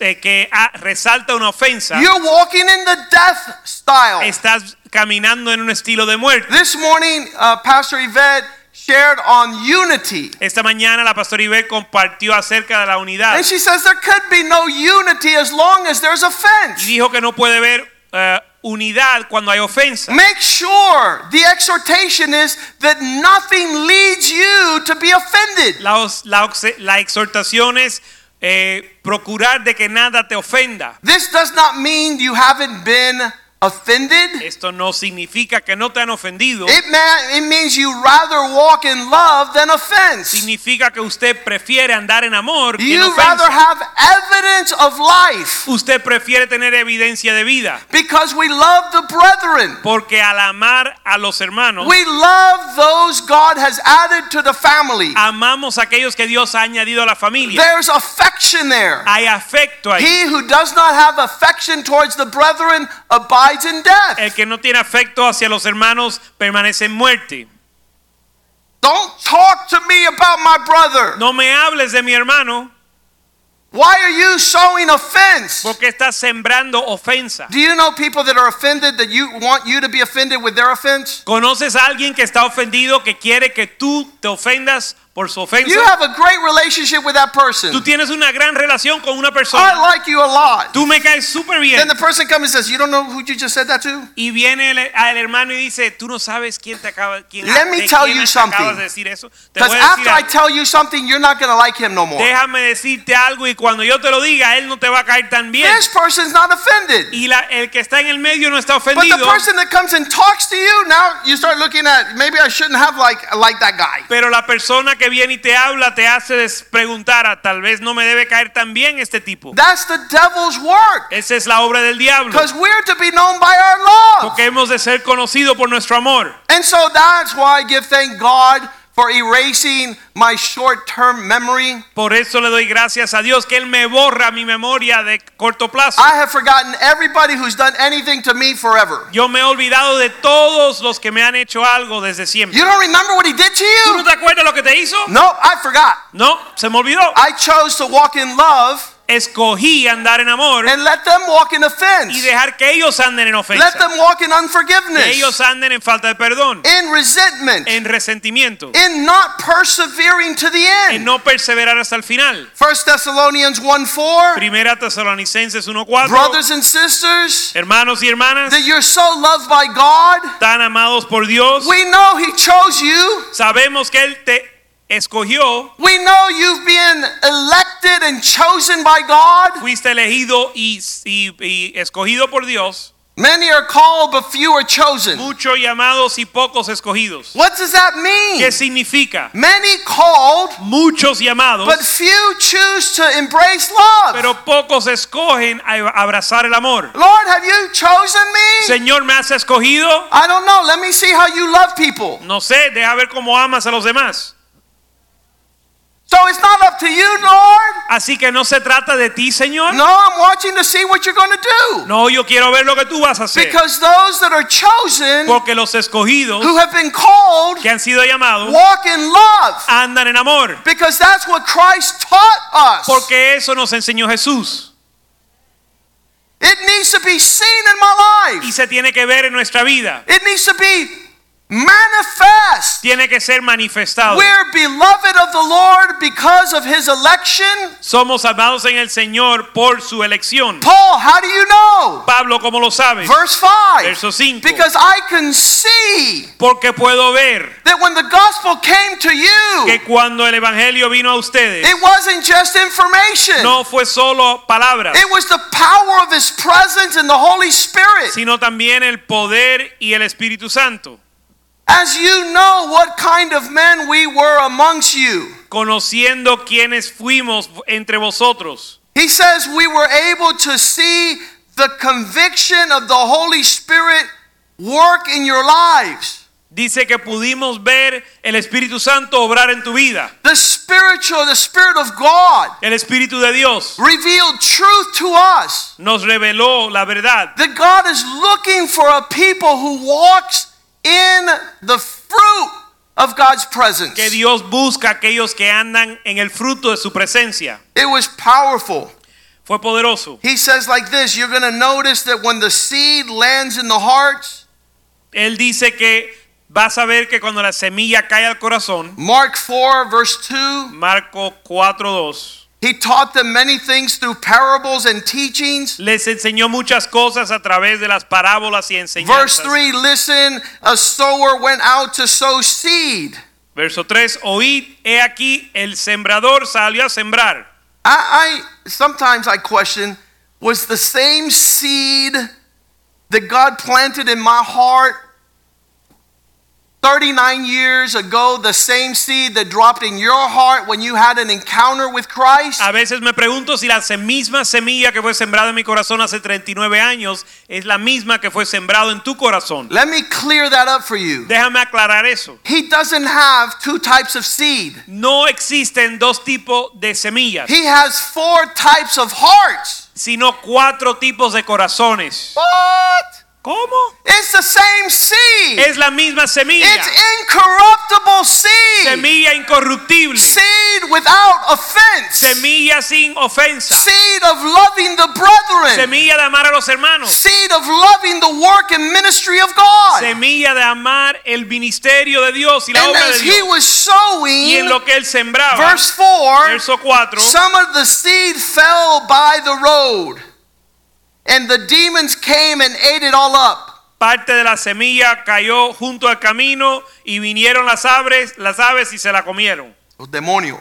eh, que ah, resalta una ofensa, you're walking in the death style. estás caminando en un estilo de muerte. This morning, uh, Pastor Yvette shared on unity. Esta mañana la pastora Iber compartió acerca de la unidad And she says there could be no unity as long as there's offense. y dijo que no puede haber eh, unidad cuando hay ofensa. Make sure the exhortation is that nothing leads you to be offended. La, la la exhortación es eh, procurar de que nada te ofenda. This does not mean you haven't been offended. Esto no significa que no te han ofendido. It, man, it means you rather walk in love than offense. Significa que usted prefiere andar en amor que en You rather ofensa. have evidence of life Usted prefiere tener evidencia de vida. because we love the brethren. Porque al amar a los hermanos, We love those God has added to the family. amamos a aquellos que Dios ha añadido a la familia. There's affection there. Hay afecto ahí. He who does not have affection towards the brethren abides in death. El que no tiene afecto hacia los hermanos permanece en muerte. Don't talk to me about my brother. No me hables de mi hermano Why are you sowing offense? porque estás sembrando ofensa. Do you know people that are offended that you want you to be offended with their offense? ¿Conoces a alguien que está ofendido que quiere que tú te ofendas por su ofensa? You have a great relationship with that person. Tú tienes una gran relación con una persona. I like you a lot. Tú me caes súper bien. Then the person comes and says, "You don't know who you just said that to?" Y viene el, al hermano y dice, tú no sabes quién te acaba, quién, Let me tell you something. acabas de decir eso. Because voy a decir after I tell you something, you're not going to like him no more. Déjame decirte algo y cuando yo te lo diga, él no te va a caer tan bien. This person's not offended. Y la- el que está en el medio no está ofendido. But the person that comes and talks to you, now you start looking at maybe I shouldn't have like like that guy. Pero la persona que viene y te habla te hace preguntar, "Ah, tal vez no me debe caer tan bien este tipo. That's the devil's work. Esa es la obra del diablo. Because we're to be known by our love. Porque hemos de ser conocidos por nuestro amor. And so that's why I give thank God for erasing my short term memory. Por eso le doy gracias a Dios que Él me borra mi memoria de corto plazo. I have forgotten everybody who's done anything to me forever. Yo me he olvidado de todos los que me han hecho algo desde siempre. You don't remember what he did to ¿Tú no you? te acuerdas lo que te hizo? No, I forgot. No, se me olvidó. I chose to walk in love Escogí andar en amor and let them walk in y offense. dejar que ellos anden en Let ofensa. them walk in unforgiveness. Que ellos anden en falta de perdón, in resentment, en resentimiento, in not persevering to the en end. no perseverar hasta el final. 1 Thessalonians 1 4. Primera Tesalonicenses 1:4. Brothers and sisters, Hermanos y hermanas, that you're so loved by God. tan amados por Dios, We know He chose you. sabemos que Él te escogió, We know you've been elected and chosen by God. fuiste elegido y, y- y escogido por Dios. Many are called, but few are chosen. Muchos llamados y pocos escogidos. What does that mean? ¿Qué significa? Many called, Muchos llamados, but few choose to embrace love. pero pocos escogen abrazar el amor. Lord, have you chosen me? Señor, ¿me has escogido? I don't know. Let me see how you love people. No sé, deja ver cómo amas a los demás. So it's not up to you, Lord. Así que no se trata de ti, Señor. No, I'm watching to see what you're going to do. No, yo quiero ver lo que tú vas a hacer. Because those that are chosen, Porque los escogidos who have been called, que han sido llamados walk in love. andan en amor. Because that's what Christ taught us. Porque eso nos enseñó Jesús. It needs to be seen in my life. Y se tiene que ver en nuestra vida. It needs to be manifest. Tiene que ser manifestado. We're beloved of the Lord because of his election. Somos amados en el Señor por su elección. Paul, how do you know? Pablo, ¿cómo lo sabe? Verse 5. Verso 5. Because I can see Porque puedo ver that when the gospel came to you, que cuando el Evangelio vino a ustedes, it wasn't just information. no fue solo palabras, It was the power of his presence and the Holy Spirit. sino también el poder y el Espíritu Santo. As you know what kind of men we were amongst you. Conociendo quienes fuimos entre vosotros. He says we were able to see the conviction of the Holy Spirit work in your lives. Dice que pudimos ver el Espíritu Santo obrar en tu vida. The spiritual, the Spirit of God El Espíritu de Dios revealed truth to us. nos reveló la verdad. That God is looking for a people who walks in the fruit of God's presence. Que Dios busca aquellos que andan en el fruto de su presencia. It was powerful. Fue poderoso. He says like this, you're going to notice that when the seed lands in the hearts, Él dice que vas a ver que cuando la semilla cae al corazón, Mark 4 verse 2, Marco 4:2, he taught them many things through parables and teachings. les enseñó muchas cosas a través de las parábolas y enseñanzas. Verse 3, listen, a sower went out to sow seed. Verso 3, oíd, he aquí el sembrador salió a sembrar. I, I sometimes I question, was the same seed that God planted in my heart 39 years ago the same seed that dropped in your heart when you had an encounter with Christ? A veces me pregunto si la misma semilla que fue sembrada en mi corazón hace 39 años es la misma que fue sembrado en tu corazón. Let me clear that up for you. Déjame aclarar eso. He doesn't have two types of seed. No existen dos tipos de semillas, He has four types of hearts. sino cuatro tipos de corazones. What? ¿Cómo? It's the same seed. Es la misma semilla. It's incorruptible seed. Semilla incorruptible. Seed without offense. Semilla sin ofensa. Seed of loving the brethren. Semilla de amar a los hermanos. Seed of loving the work and ministry of God. Semilla de amar el ministerio de Dios y la And obra de as he Dios. was Y en sowing, lo que él sembraba, verse 4, verso 4, some of the seed fell by the road, and the demons came and ate it all up. parte de la semilla cayó junto al camino y vinieron las aves, las aves y se la comieron. Los demonios.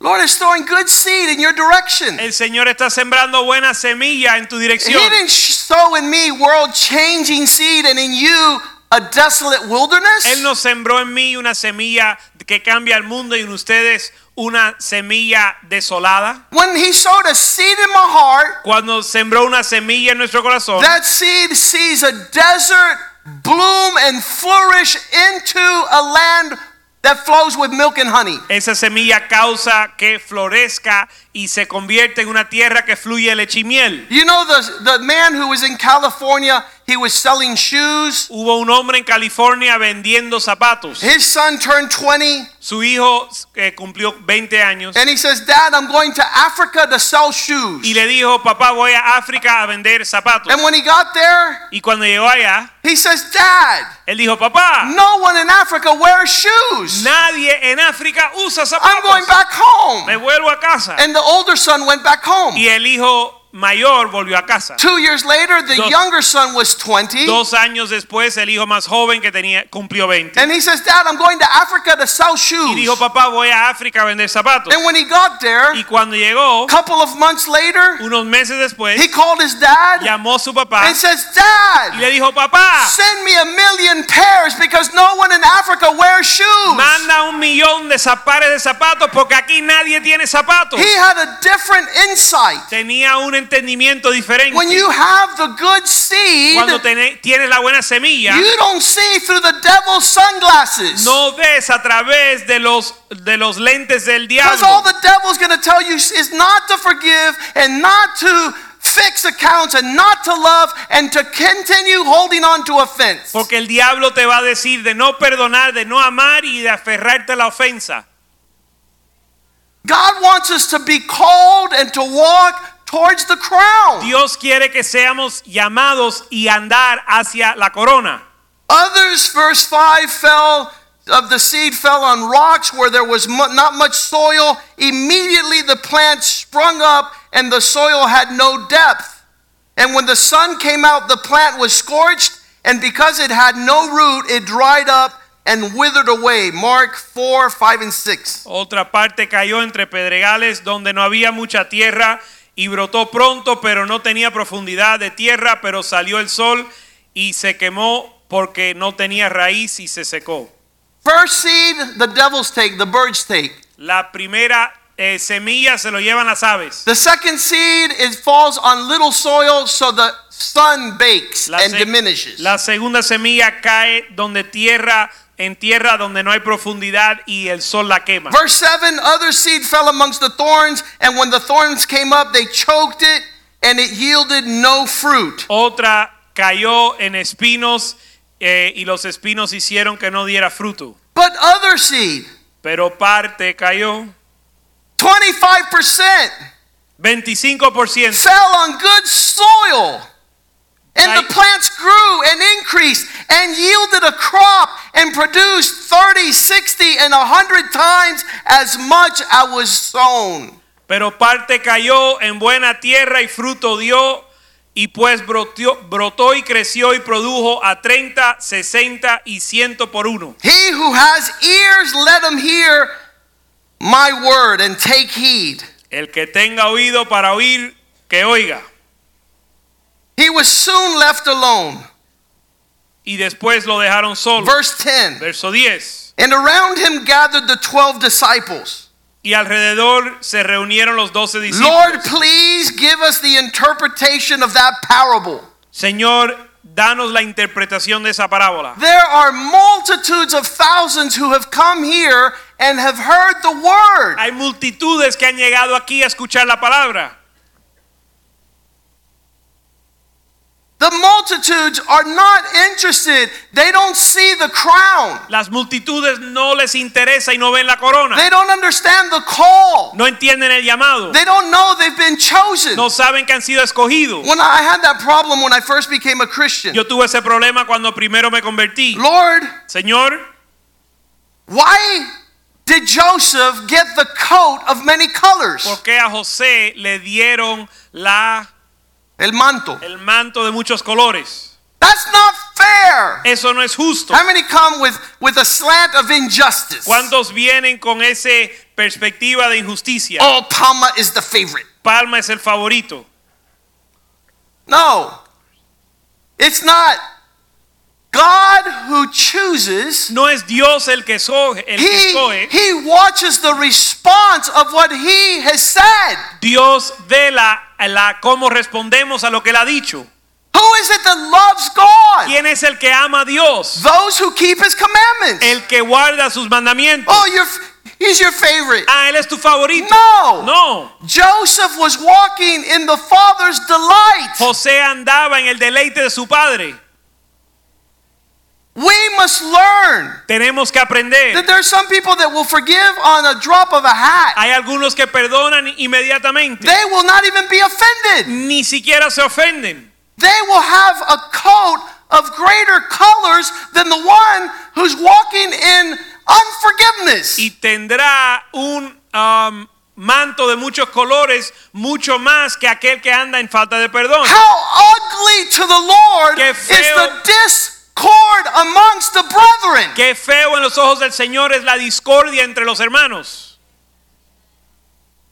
Lord is throwing good seed in your direction. El Señor está sembrando buena semilla en tu dirección. He didn't sow in me world changing seed and in you a desolate wilderness. Él nos sembró en mí una semilla que cambia el mundo y en ustedes una semilla desolada. When he sowed a seed in my heart, Cuando sembró una semilla en nuestro corazón, that seed sees a desert bloom and flourish into a land that flows with milk and honey. Esa semilla causa que florezca y se convierte en una tierra que fluye leche y miel. You know the the man who was in California, he was selling shoes. Hubo un hombre en California vendiendo zapatos. His son turned 20 Su hijo eh, cumplió 20 años and he says, "Dad, I'm going to Africa to sell shoes." y le dijo, papá, voy a África a vender zapatos. And when he got there, Y cuando llegó allá, he says, "Dad, él dijo, papá, no one in Africa wears shoes. nadie en África usa zapatos. I'm going back home." Me vuelvo a casa. And the older son went back home. Y el hijo mayor volvió a casa. Two years later, the Dos- younger son was 20. Dos años después, el hijo más joven que tenía cumplió 20. And he says, Dad, I'm going to Africa to sell shoes. Y dijo, papá, voy a África a vender zapatos. And when he got there, Y cuando llegó, a couple of months later, unos meses después, he called his dad llamó a su papá and says, y Dad, le dijo, papá, send me a million pairs because no one in Africa wears shoes. manda un millón de za- pares de zapatos porque aquí nadie tiene zapatos. He had a different insight. Tenía un entendimiento diferente. When you have the good seed, Cuando tienes la buena semilla, you don't see through the devil's sunglasses. no ves a través de los, de los lentes del Because all diablo. the devil's going to tell you is not to forgive and not to fix accounts and not to love and to continue holding on to offense. Porque el diablo te va a decir de no perdonar, de no amar y de aferrarte a la ofensa. God wants us to be called and to walk towards the crown. Dios quiere que seamos llamados y andar hacia la corona. Others, verse 5, fell of the seed fell on rocks where there was mu- not much soil. Immediately the plant sprung up and the soil had no depth. And when the sun came out, the plant was scorched, and because it had no root, it dried up and withered away. Mark 4, 5, and 6. Otra parte cayó entre pedregales donde no había mucha tierra y brotó pronto, pero no tenía profundidad de tierra, pero salió el sol y se quemó porque no tenía raíz y se secó. First seed, the devils take, the birds take. La primera eh, semilla se lo llevan las aves. The second seed, it falls on little soil, so the sun bakes La, and diminishes. la segunda semilla cae donde tierra, en tierra donde no hay profundidad y el sol la quema. Verse 7 Other seed fell amongst the thorns, and when the thorns came up, they choked it, and it yielded no fruit. Otra cayó en espinos eh, y los espinos hicieron que no diera fruto. But other seed, Pero parte cayó 25%, 25%. fell on good soil. And the plants grew and increased and yielded a crop and produced 30, 60, and 100 times as much as was sown. Pero parte cayó en buena tierra y fruto dio y pues brotó, brotó y creció y produjo a 30, 60 y 100 por uno. He who has ears, let him hear my word and take heed. El que tenga oído para oír, que oiga. He was soon left alone. Y después lo dejaron solo. Verse 10 Verso 10. And around him gathered the 12 disciples. Y alrededor se reunieron los doce discípulos. Lord, please give us the interpretation of that parable. Señor, danos la interpretación de esa parábola. There are multitudes of thousands who have come here and have heard the word. Hay multitudes que han llegado aquí a escuchar la palabra. The multitudes are not interested. They don't see the crown. Las multitudes no les interesa y no ven la corona. They don't understand the call. No entienden el llamado. They don't know they've been chosen. No saben que han sido escogidos. When I had that problem when I first became a Christian. Yo tuve ese problema cuando primero me convertí. Lord, Señor, why did Joseph get the coat of many colors? Porque a José le dieron la, El manto. el manto de muchos colores? That's not fair. Eso no es justo. How many come with, with a slant of injustice? ¿Cuántos vienen con esa perspectiva de injusticia? Oh, Palma is the favorite. Palma es el favorito. No. It's not. God who chooses, No es Dios el que escoge, el que he, escoge. he watches the response of what he has said. Dios ve la, la cómo respondemos a lo que él ha dicho. Who is it that loves God? ¿Quién es el que ama a Dios? Those who keep his commandments. El que guarda sus mandamientos. Oh, you're, he's your favorite. Ah, él es tu favorito. No. No. Joseph was walking in the Father's delight. José andaba en el deleite de su padre. We must learn Tenemos que aprender. that there's some people that will forgive on a drop of a hat. Hay algunos que perdonan inmediatamente. They will not even be offended. Ni siquiera se ofenden. They will have a coat of greater colors than the one who's walking in unforgiveness. Y tendrá un um, manto de muchos colores, mucho más que aquel que anda en falta de perdón. How ugly to the Lord is the discord amongst the brethren. Qué feo en los ojos del Señor es la discordia entre los hermanos.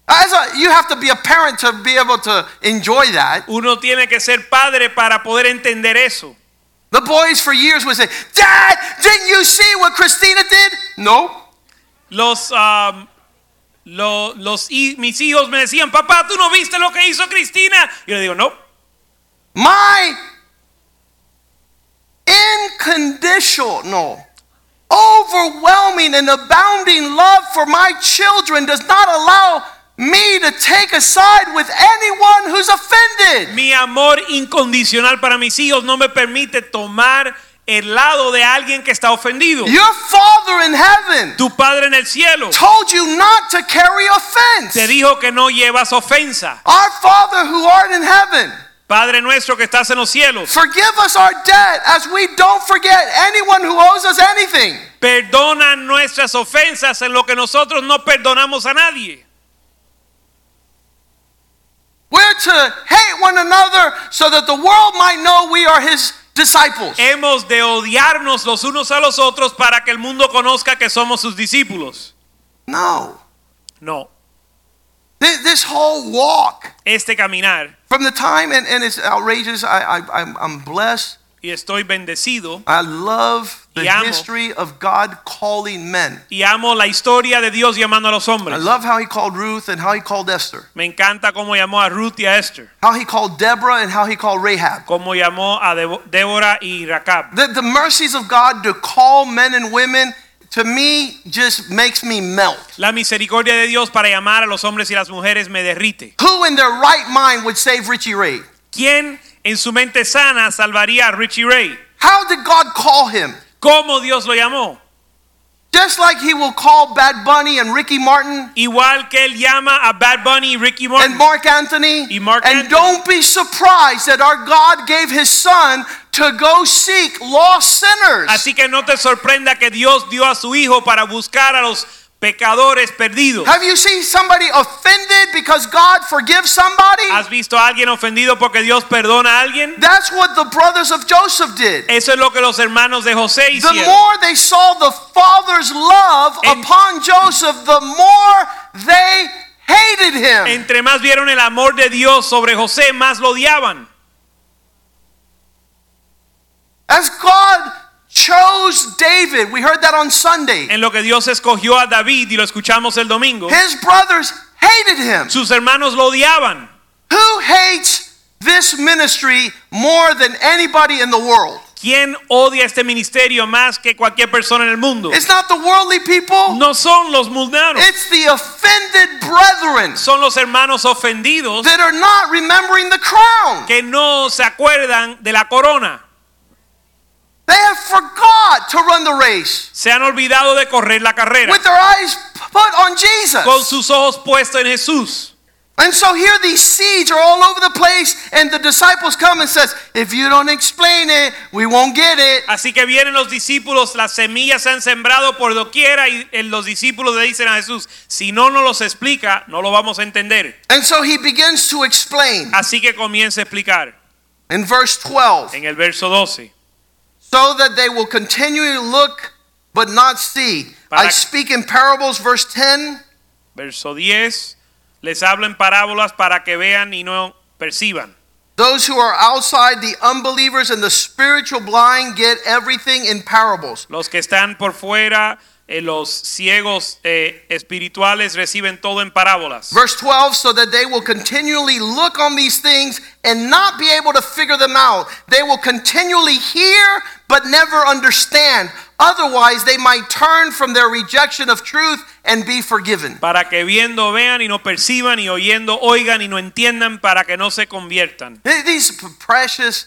As a, you have to be a parent to be able to enjoy that. Uno tiene que ser padre para poder entender eso. The boys for years would say, Dad, didn't you see what Christina did? No. Los, um, lo- los, mis hijos me decían, papá, ¿tú no viste lo que hizo Cristina? Y yo le digo, no. My inconditional, no, overwhelming and abounding love for my children does not allow me to take a side with anyone who's offended. Mi amor incondicional para mis hijos no me permite tomar el lado de alguien que está ofendido. Your Father in heaven Tu Padre en el cielo told you not to carry offense. te dijo que no llevas ofensa. Our Father who art in heaven, Padre nuestro que estás en los cielos, forgive us our debt as we don't forget anyone who owes us anything. perdona nuestras ofensas en lo que nosotros no perdonamos a nadie. We're to hate one another so that the world might know we are his disciples. Hemos de odiarnos los unos a los otros para que el mundo conozca que somos sus discípulos. No. No, This, whole walk este caminar, from the time, and, and it's outrageous. I, I, I'm, I'm blessed. y estoy bendecido, I love the amo. history of God calling men. y amo la historia de Dios llamando a los I love how he called Ruth and how he called Esther, Me encanta cómo llamó a Ruth y a Esther, how he called Deborah and how he called Rahab. cómo llamó a Débora y Racab. The, the mercies of God to call men and women to me just makes me melt. La misericordia de Dios para llamar a los hombres y las mujeres me derrite. Who in their right mind would save Richie Ray? ¿Quién en su mente sana salvaría a Richie Ray? How did God call him? ¿Cómo Dios lo llamó? Just like he will call Bad Bunny and Ricky Martin Igual que él llama a Bad Bunny y Ricky and Marc Anthony. Y Mark and Anthony. don't be surprised that our God gave his son to go seek lost sinners. Así que no te sorprenda que Dios dio a su hijo para buscar a los pecadores perdidos. Have you seen somebody offended because God forgives somebody? ¿Has visto a alguien ofendido porque Dios perdona a alguien? That's what the brothers of Joseph did. Eso es lo que los hermanos de José hicieron. The more they saw the father's love En- upon Joseph, the more they hated him. Entre más vieron el amor de Dios sobre José, más lo odiaban. As God chose David, we heard that on Sunday. En lo que Dios escogió a David y lo escuchamos el domingo, His brothers hated him. sus hermanos lo odiaban. Who hates this ministry more than anybody in the world? ¿Quién odia este ministerio más que cualquier persona en el mundo? It's not the worldly people, No son los mundanos, it's the offended brethren son los hermanos ofendidos that are not remembering the crown. que no se acuerdan de la corona. They have forgot to run the race Se han olvidado de correr la carrera with their eyes put on Jesus. con sus ojos puestos en Jesús. And so here these seeds are all over the place and the disciples come and says, if you don't explain it, we won't get it. Así que vienen los discípulos, las semillas se han sembrado por doquiera y eh, los discípulos le dicen a Jesús, si no nos los explica, no lo vamos a entender. And so he begins to explain Así que comienza a explicar in verse 12. en el verso 12. So that they will continually look but not see. Para- I speak in parables, verse 10. Verso 10, les hablo en parábolas para que vean y no perciban. Those who are outside, the unbelievers and the spiritual blind, get everything in parables. Los que están por fuera, eh, los ciegos eh, espirituales reciben todo en parábolas. Verse 12, so that they will continually look on these things and not be able to figure them out. They will continually hear but never understand. Otherwise, they might turn from their rejection of truth and be forgiven. Para que viendo vean y no perciban y oyendo oigan y no entiendan para que no se conviertan. These precious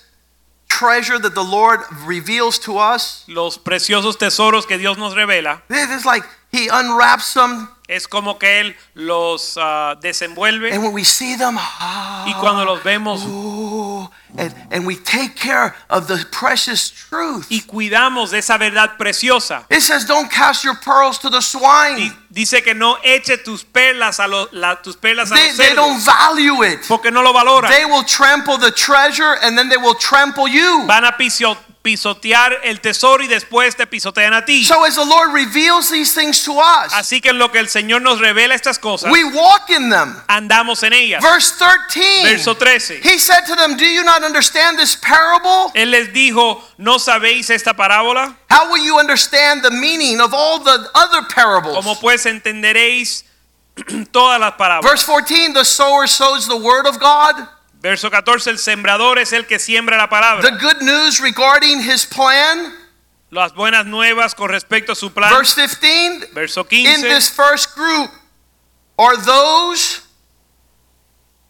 treasure that the Lord reveals to us, Los preciosos tesoros que Dios nos revela. Th- it's like He unwraps them, es como que Él los ah, desenvuelve and when we see them, ah, y cuando los vemos ooh, and, and we take care of the precious truth. y cuidamos de esa verdad preciosa. It says, "Don't cast your pearls to the swine." Dice que no eche tus perlas a los tus perlas a They, los they don't value it. porque no lo valoran. They will trample the treasure, and then they will trample you. Van a piso- pisotear el tesoro y después te pisotean a ti. So as the Lord reveals these things to us, Así que en lo que el Señor nos revela estas cosas, we walk in them. andamos en ellas. Verse 13. Verso 13. He said to them, Do you not understand this parable? Él les dijo, ¿no sabéis esta parábola? How will you understand the meaning of all the other parables? Como pues entenderéis todas las parábolas. Verse 14 The sower sows the word of God, Verso 14, el sembrador es el que siembra la the palabra. good news regarding his plan. Las buenas nuevas con respecto a su plan. Verse 15 Verso In 15. this first group are those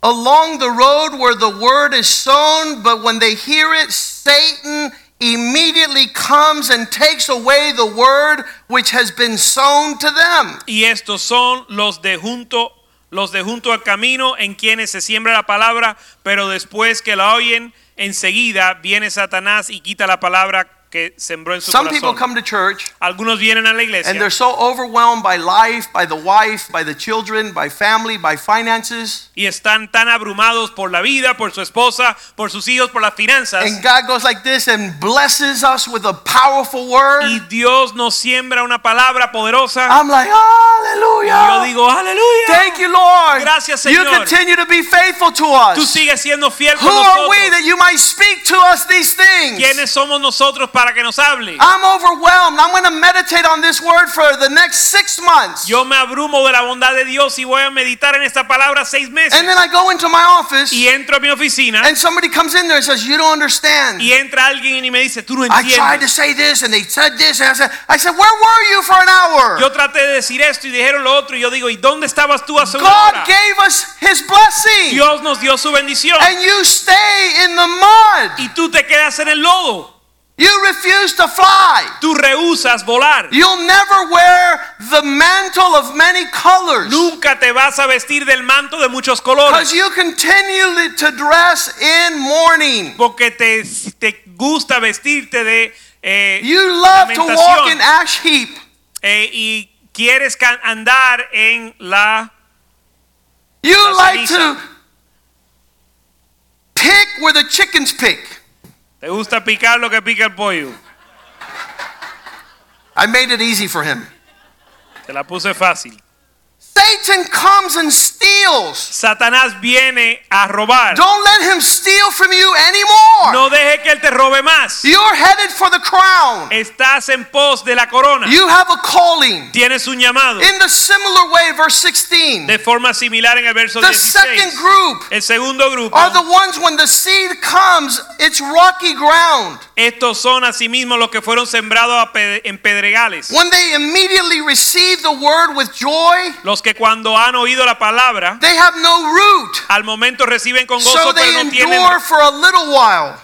along the road where the word is sown, but when they hear it, Satan immediately comes and takes away the word which has been sown to them. Y estos son los de junto los de junto al camino en quienes se siembra la palabra, pero después que la oyen, enseguida viene Satanás y quita la palabra que sembró en su Some people corazón. come to church Algunos vienen a la and iglesia they're so overwhelmed by life, by the wife, by the children, by family, by finances. y están tan abrumados por la vida, por su esposa, por sus hijos, por las finanzas. And God goes like this and blesses us with a powerful word. Y Dios nos siembra una palabra poderosa. I'm like, Y yo hallelujah. digo, aleluya. Thank you, Lord. Gracias, You Señor. continue to be faithful to Tú us. sigues siendo fiel Who con are we nosotros. that you might speak to us these things? ¿Quiénes somos nosotros para que nos hable? I'm overwhelmed. I'm going to meditate on this word for the next six months. Yo me abrumo de la bondad de Dios y voy a meditar en esta palabra seis meses. And then I go into my office Y entro a mi oficina and somebody comes in there and says, You don't understand. y entra alguien y me dice, tú no entiendes." I tried to say this and they said this. And I said, I said, Where were you for an hour? Yo traté de decir esto y dijeron lo otro y yo digo, ¿y dónde estabas tú hace una God gave us his blessing. Dios nos dio su bendición And you stay in the mud. y tú te quedas en el lodo. You refuse to fly. Tú rehusas volar. You'll never wear the mantle of many colors. Nunca te vas a vestir del manto de muchos colores Because you continue to dress in mourning. porque te, te gusta vestirte de eh, You love to walk in ash heap. eh, y quieres andar en la You La like ceniza. to pick where the chickens pick. Te gusta picar lo que pica el pollo. I made it easy for him. Te la puse fácil. Satan comes and steals. Satanás viene a robar. Don't let him steal from you anymore. No deje que él te robe más. You're headed for the crown. Estás en pos de la corona. You have a calling. Tienes un llamado. In the similar way, verse 16, De forma similar en el verso the second group El segundo grupo. are the ones when the seed comes, it's rocky ground. Estos son asimismo los que fueron sembrados en pedregales. When they immediately receive the word with joy, Los que cuando han oído la palabra, they have no root. al momento reciben con So gozo, they pero no tienen endure for a little while.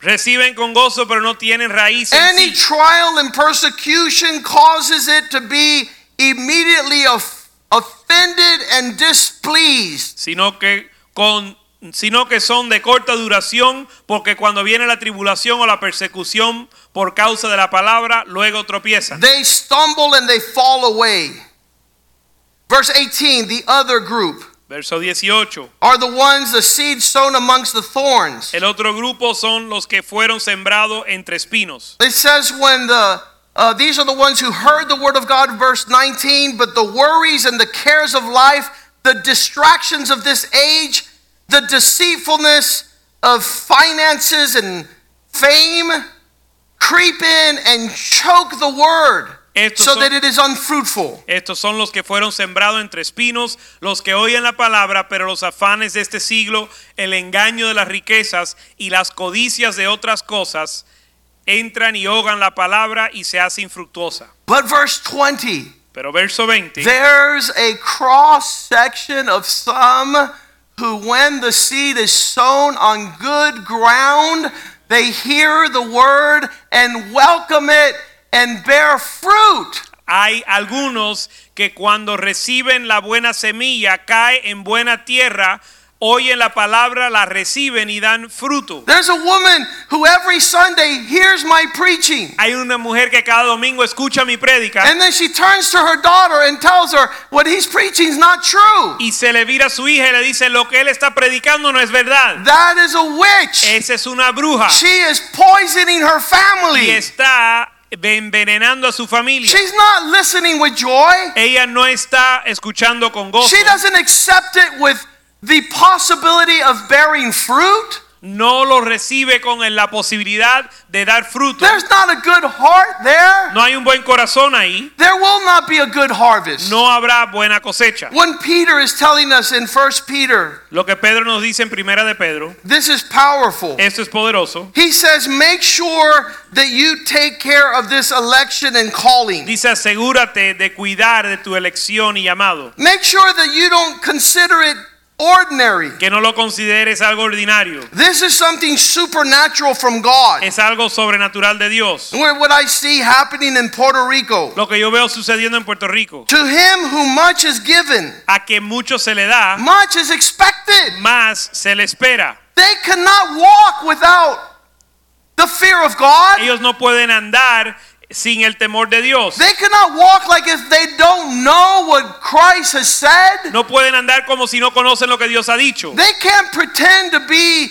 reciben con gozo, pero no tienen raíz en Any sí. trial and persecution causes it to be immediately of- offended and displeased. sino que con sino que son de corta duración, porque cuando viene la tribulación o la persecución por causa de la palabra, luego tropiezan. They stumble and they fall away. Verse 18, the other group Verso 18. are the ones, the seed sown amongst the thorns. El otro grupo son los que fueron sembrados entre espinos. It says when the uh, these are the ones who heard the word of God, verse 19, but the worries and the cares of life, the distractions of this age, the deceitfulness of finances and fame creep in and choke the word. Estos so son- that it is unfruitful. Estos son los que fueron sembrados entre espinos, los que oyen la palabra, pero los afanes de este siglo, el engaño de las riquezas y las codicias de otras cosas entran y ahogan la palabra y se hace infructuosa. But verse 20, Pero verso 20, there's a cross section of some who, when the seed is sown on good ground, they hear the word and welcome it and bear fruit. hay algunos que cuando reciben la buena semilla cae en buena tierra, oyen la palabra, la reciben y dan fruto. There's a woman who every Sunday hears my preaching. Hay una mujer que cada domingo escucha mi prédica And then she turns to her daughter and tells her what he's preaching is not true. y se le vira a su hija y le dice lo que él está predicando no es verdad. That is a witch. Esa es una bruja She is poisoning her y family. está envenenando a su familia. She's not listening with joy. Ella no está escuchando con gozo. She doesn't accept it with the possibility of bearing fruit. No lo recibe con la posibilidad de dar fruto. There's not a good heart there. No hay un buen corazón ahí. There will not be a good harvest. No habrá buena cosecha. When Peter is telling us in 1 Peter, Lo que Pedro nos dice en Primera de Pedro, this is powerful. esto es poderoso. He says, make sure that you take care of this election and calling. Dice, asegúrate de cuidar de tu elección y llamado. Make sure that you don't consider it ordinary. Que no lo consideres algo ordinario. This is something supernatural from God. Es algo sobrenatural de Dios. What I see happening in Puerto Rico. Lo que yo veo sucediendo en Puerto Rico. To him who much is given, A que mucho se le da, much is expected. más se le espera. They cannot walk without the fear of God. Ellos no pueden andar sin el temor de Dios. They cannot walk like if they don't know what Christ has said. No pueden andar como si no conocen lo que Dios ha dicho. They can't pretend to be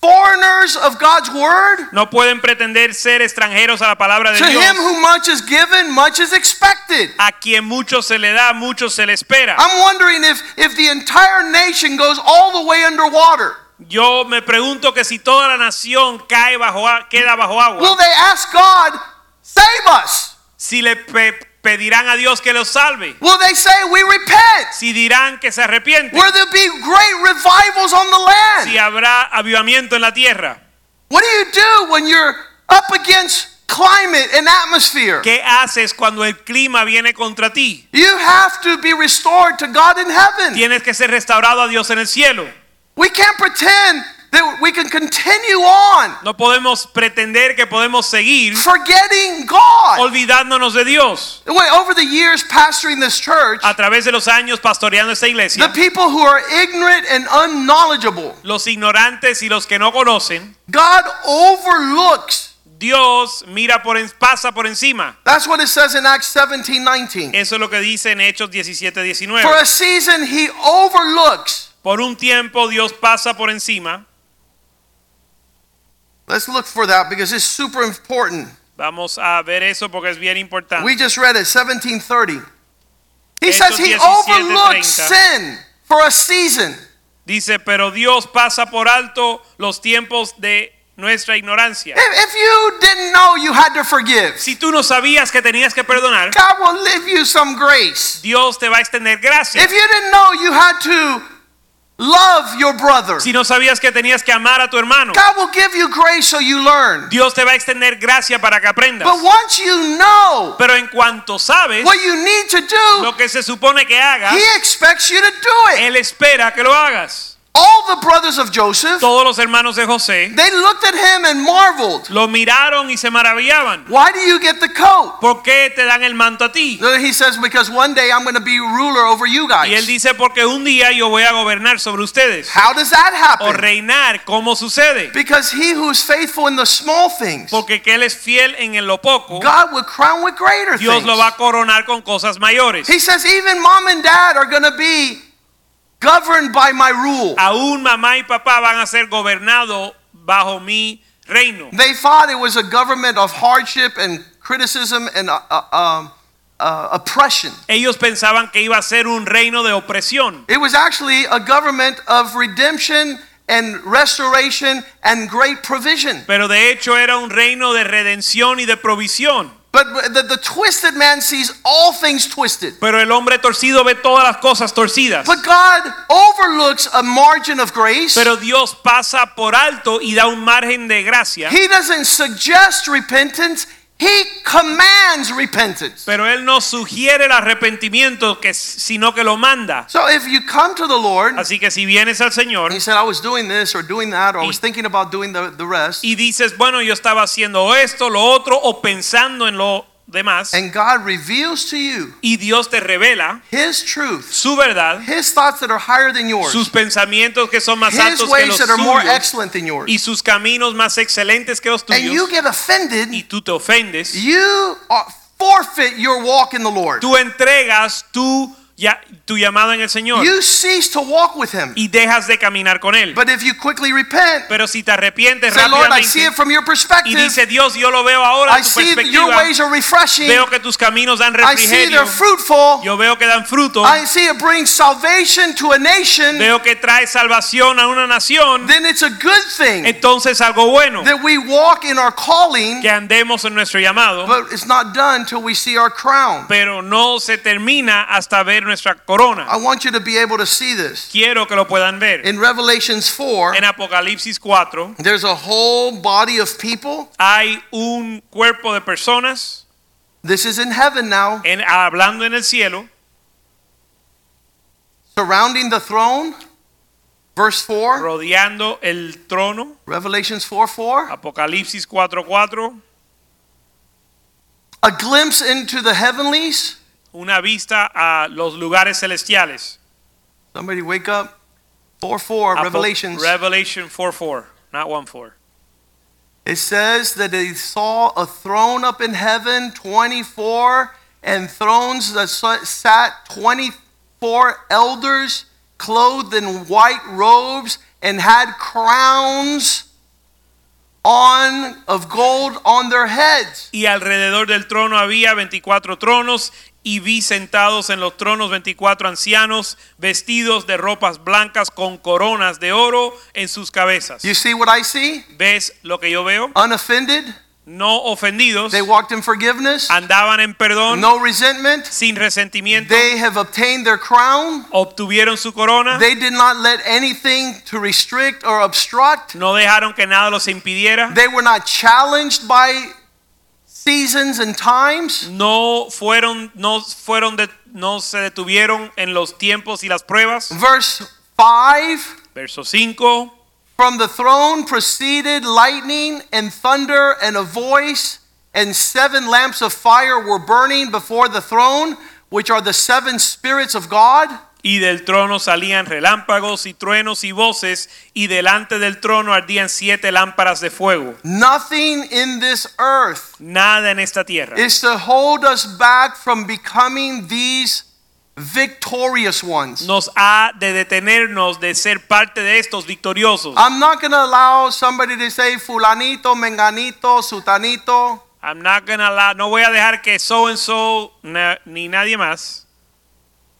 foreigners of God's word. No pueden pretender ser extranjeros a la palabra de To Dios. him who much is given, much is expected. A quien mucho se le da, mucho se le espera. I'm wondering if, if the entire nation goes all the way underwater. Yo me pregunto que si toda la nación cae bajo queda bajo agua. Will they ask God, save us? si le pe- pedirán a Dios que los salve, Will they say, we repent? si dirán que se arrepienten, Will there be great revivals on the si land? habrá avivamiento en la tierra. What do you do when you're up against climate and atmosphere? ¿Qué haces cuando el clima viene contra ti? You have to be restored to God in heaven. Tienes que ser restaurado a Dios en el cielo. We can't pretend that we can continue on No podemos pretender que podemos seguir forgetting God. olvidándonos de Dios. Over the years pastoring this church, A través de los años pastoreando esta iglesia, the people who are ignorant and unknowledgeable, los ignorantes y los que no conocen, God overlooks. Dios mira por en- pasa por encima. That's what it says in Acts 17 19. Eso es lo que dice en Hechos 17, For a season, he overlooks. Por un tiempo Dios pasa por encima. Let's look for that because it's super important. Vamos a ver eso porque es bien importante. We just read it, 1730. He Hechos says he 17:30. overlooks sin for a season. Dice, pero Dios pasa por alto los tiempos de nuestra ignorancia. If, if you didn't know you had to forgive, Si tú no sabías que tenías que perdonar, God will give you some grace. Dios te va a extender gracia. If you didn't know you had to love your brother, Si no sabías que tenías que amar a tu hermano, God will give you grace so you learn. Dios te va a extender gracia para que aprendas. But once you know Pero en cuanto sabes what you need to do, lo que se supone que hagas, He expects you to do it. Él espera que lo hagas. All the brothers of Joseph, Todos los hermanos de José they looked at him and marveled. lo miraron y se maravillaban. Why do you get the coat? ¿Por qué te dan el manto a ti? He says, because one day I'm going to be ruler over you Y él guys. dice, porque un día yo voy a gobernar sobre ustedes. How does that happen? O reinar, ¿cómo sucede? Because he who is faithful in the small things, Porque que él es fiel en lo poco, God will crown with greater Dios things. lo va a coronar con cosas mayores. He says, even mom and dad are going to be governed by my rule. Aún mamá y papá van a ser gobernados bajo mi reino. They thought it was a government of hardship and criticism and uh, uh, um, uh, oppression. Ellos pensaban que iba a ser un reino de opresión, It was actually a government of redemption and restoration and great provision. pero de hecho era un reino de redención y de provisión. But the, the twisted man sees all things twisted. Pero el hombre torcido ve todas las cosas torcidas. But God overlooks a margin of grace. Pero Dios pasa por alto y da un margen de gracia. He doesn't suggest repentance, He commands repentance. Pero él no sugiere el arrepentimiento, que, sino que lo manda. So if you come to the Lord, Así que si vienes al Señor He said, I was doing this or doing that, or I was Y- thinking about doing the, the rest, y dices, bueno, yo estaba haciendo esto, lo otro, o pensando en lo demás, and God reveals to you y Dios te revela His truth, su verdad, His thoughts that are higher than yours, sus pensamientos que son más His altos que ways los that are more excellent than yours, y sus caminos más excelentes que los and you tuyos, get offended, y tú te ofendes, you are- forfeit your walk in the Lord. tú entregas tu, ya, tu llamado en el Señor You cease to walk with Him. y dejas de caminar con Él. But if you quickly repent, Pero si te arrepientes say, Lord, I see it from your y perspective. dice Dios, yo lo veo ahora I tu see that your ways are refreshing. veo que tus caminos dan I see they're fruitful. yo veo que dan fruto, I see it brings salvation to a nation. veo que trae salvación a una nación, Then it's a good thing entonces algo bueno, that we walk in our calling, que andemos en nuestro llamado, but it's not done till we see our crown. pero no se termina hasta ver nuestra corona. I want you to be able to see this. Quiero que lo puedan ver. In Revelations 4, En Apocalipsis 4 there's a whole body of people. hay un cuerpo de personas This is in heaven now, en, hablando en el cielo, surrounding the throne. Verse 4, rodeando el trono. Revelations 4 4. Apocalipsis 4:4, A glimpse into the heavenlies. Una vista a los lugares celestiales. Somebody wake up. 4 4, Apo- Revelations. Revelation 4:4, not 1:4. It says that they saw a throne up in heaven, 24, and thrones that sat 24 elders clothed in white robes and had crowns on of gold on their heads. Y alrededor del trono había 24 tronos y vi sentados en los tronos 24 ancianos vestidos de ropas blancas con coronas de oro en sus cabezas. You see what I see? ¿Ves lo que yo veo? Unoffended. No ofendidos, They walked in forgiveness, andaban en perdón, no resentment. sin resentimiento, They have obtained their crown. obtuvieron su corona, They did not let anything to restrict or obstruct. no dejaron que nada los impidiera. They were not challenged by seasons and times. no fueron no fueron de- no se detuvieron en los tiempos y las pruebas Verse 5 verso 5 From the throne proceeded lightning and thunder and a voice, and seven lamps of fire were burning before the throne, which are the seven spirits of God. Y del trono salían relámpagos y truenos y voces y delante del trono ardían siete lámparas de fuego Nothing in this earth nada en esta tierra is to hold us back from becoming these victorious ones. nos ha de detenernos de ser parte de estos victoriosos I'm not going to allow somebody to say fulanito, menganito, sutanito. I'm not gonna allow- no voy a dejar que so and so na- ni nadie más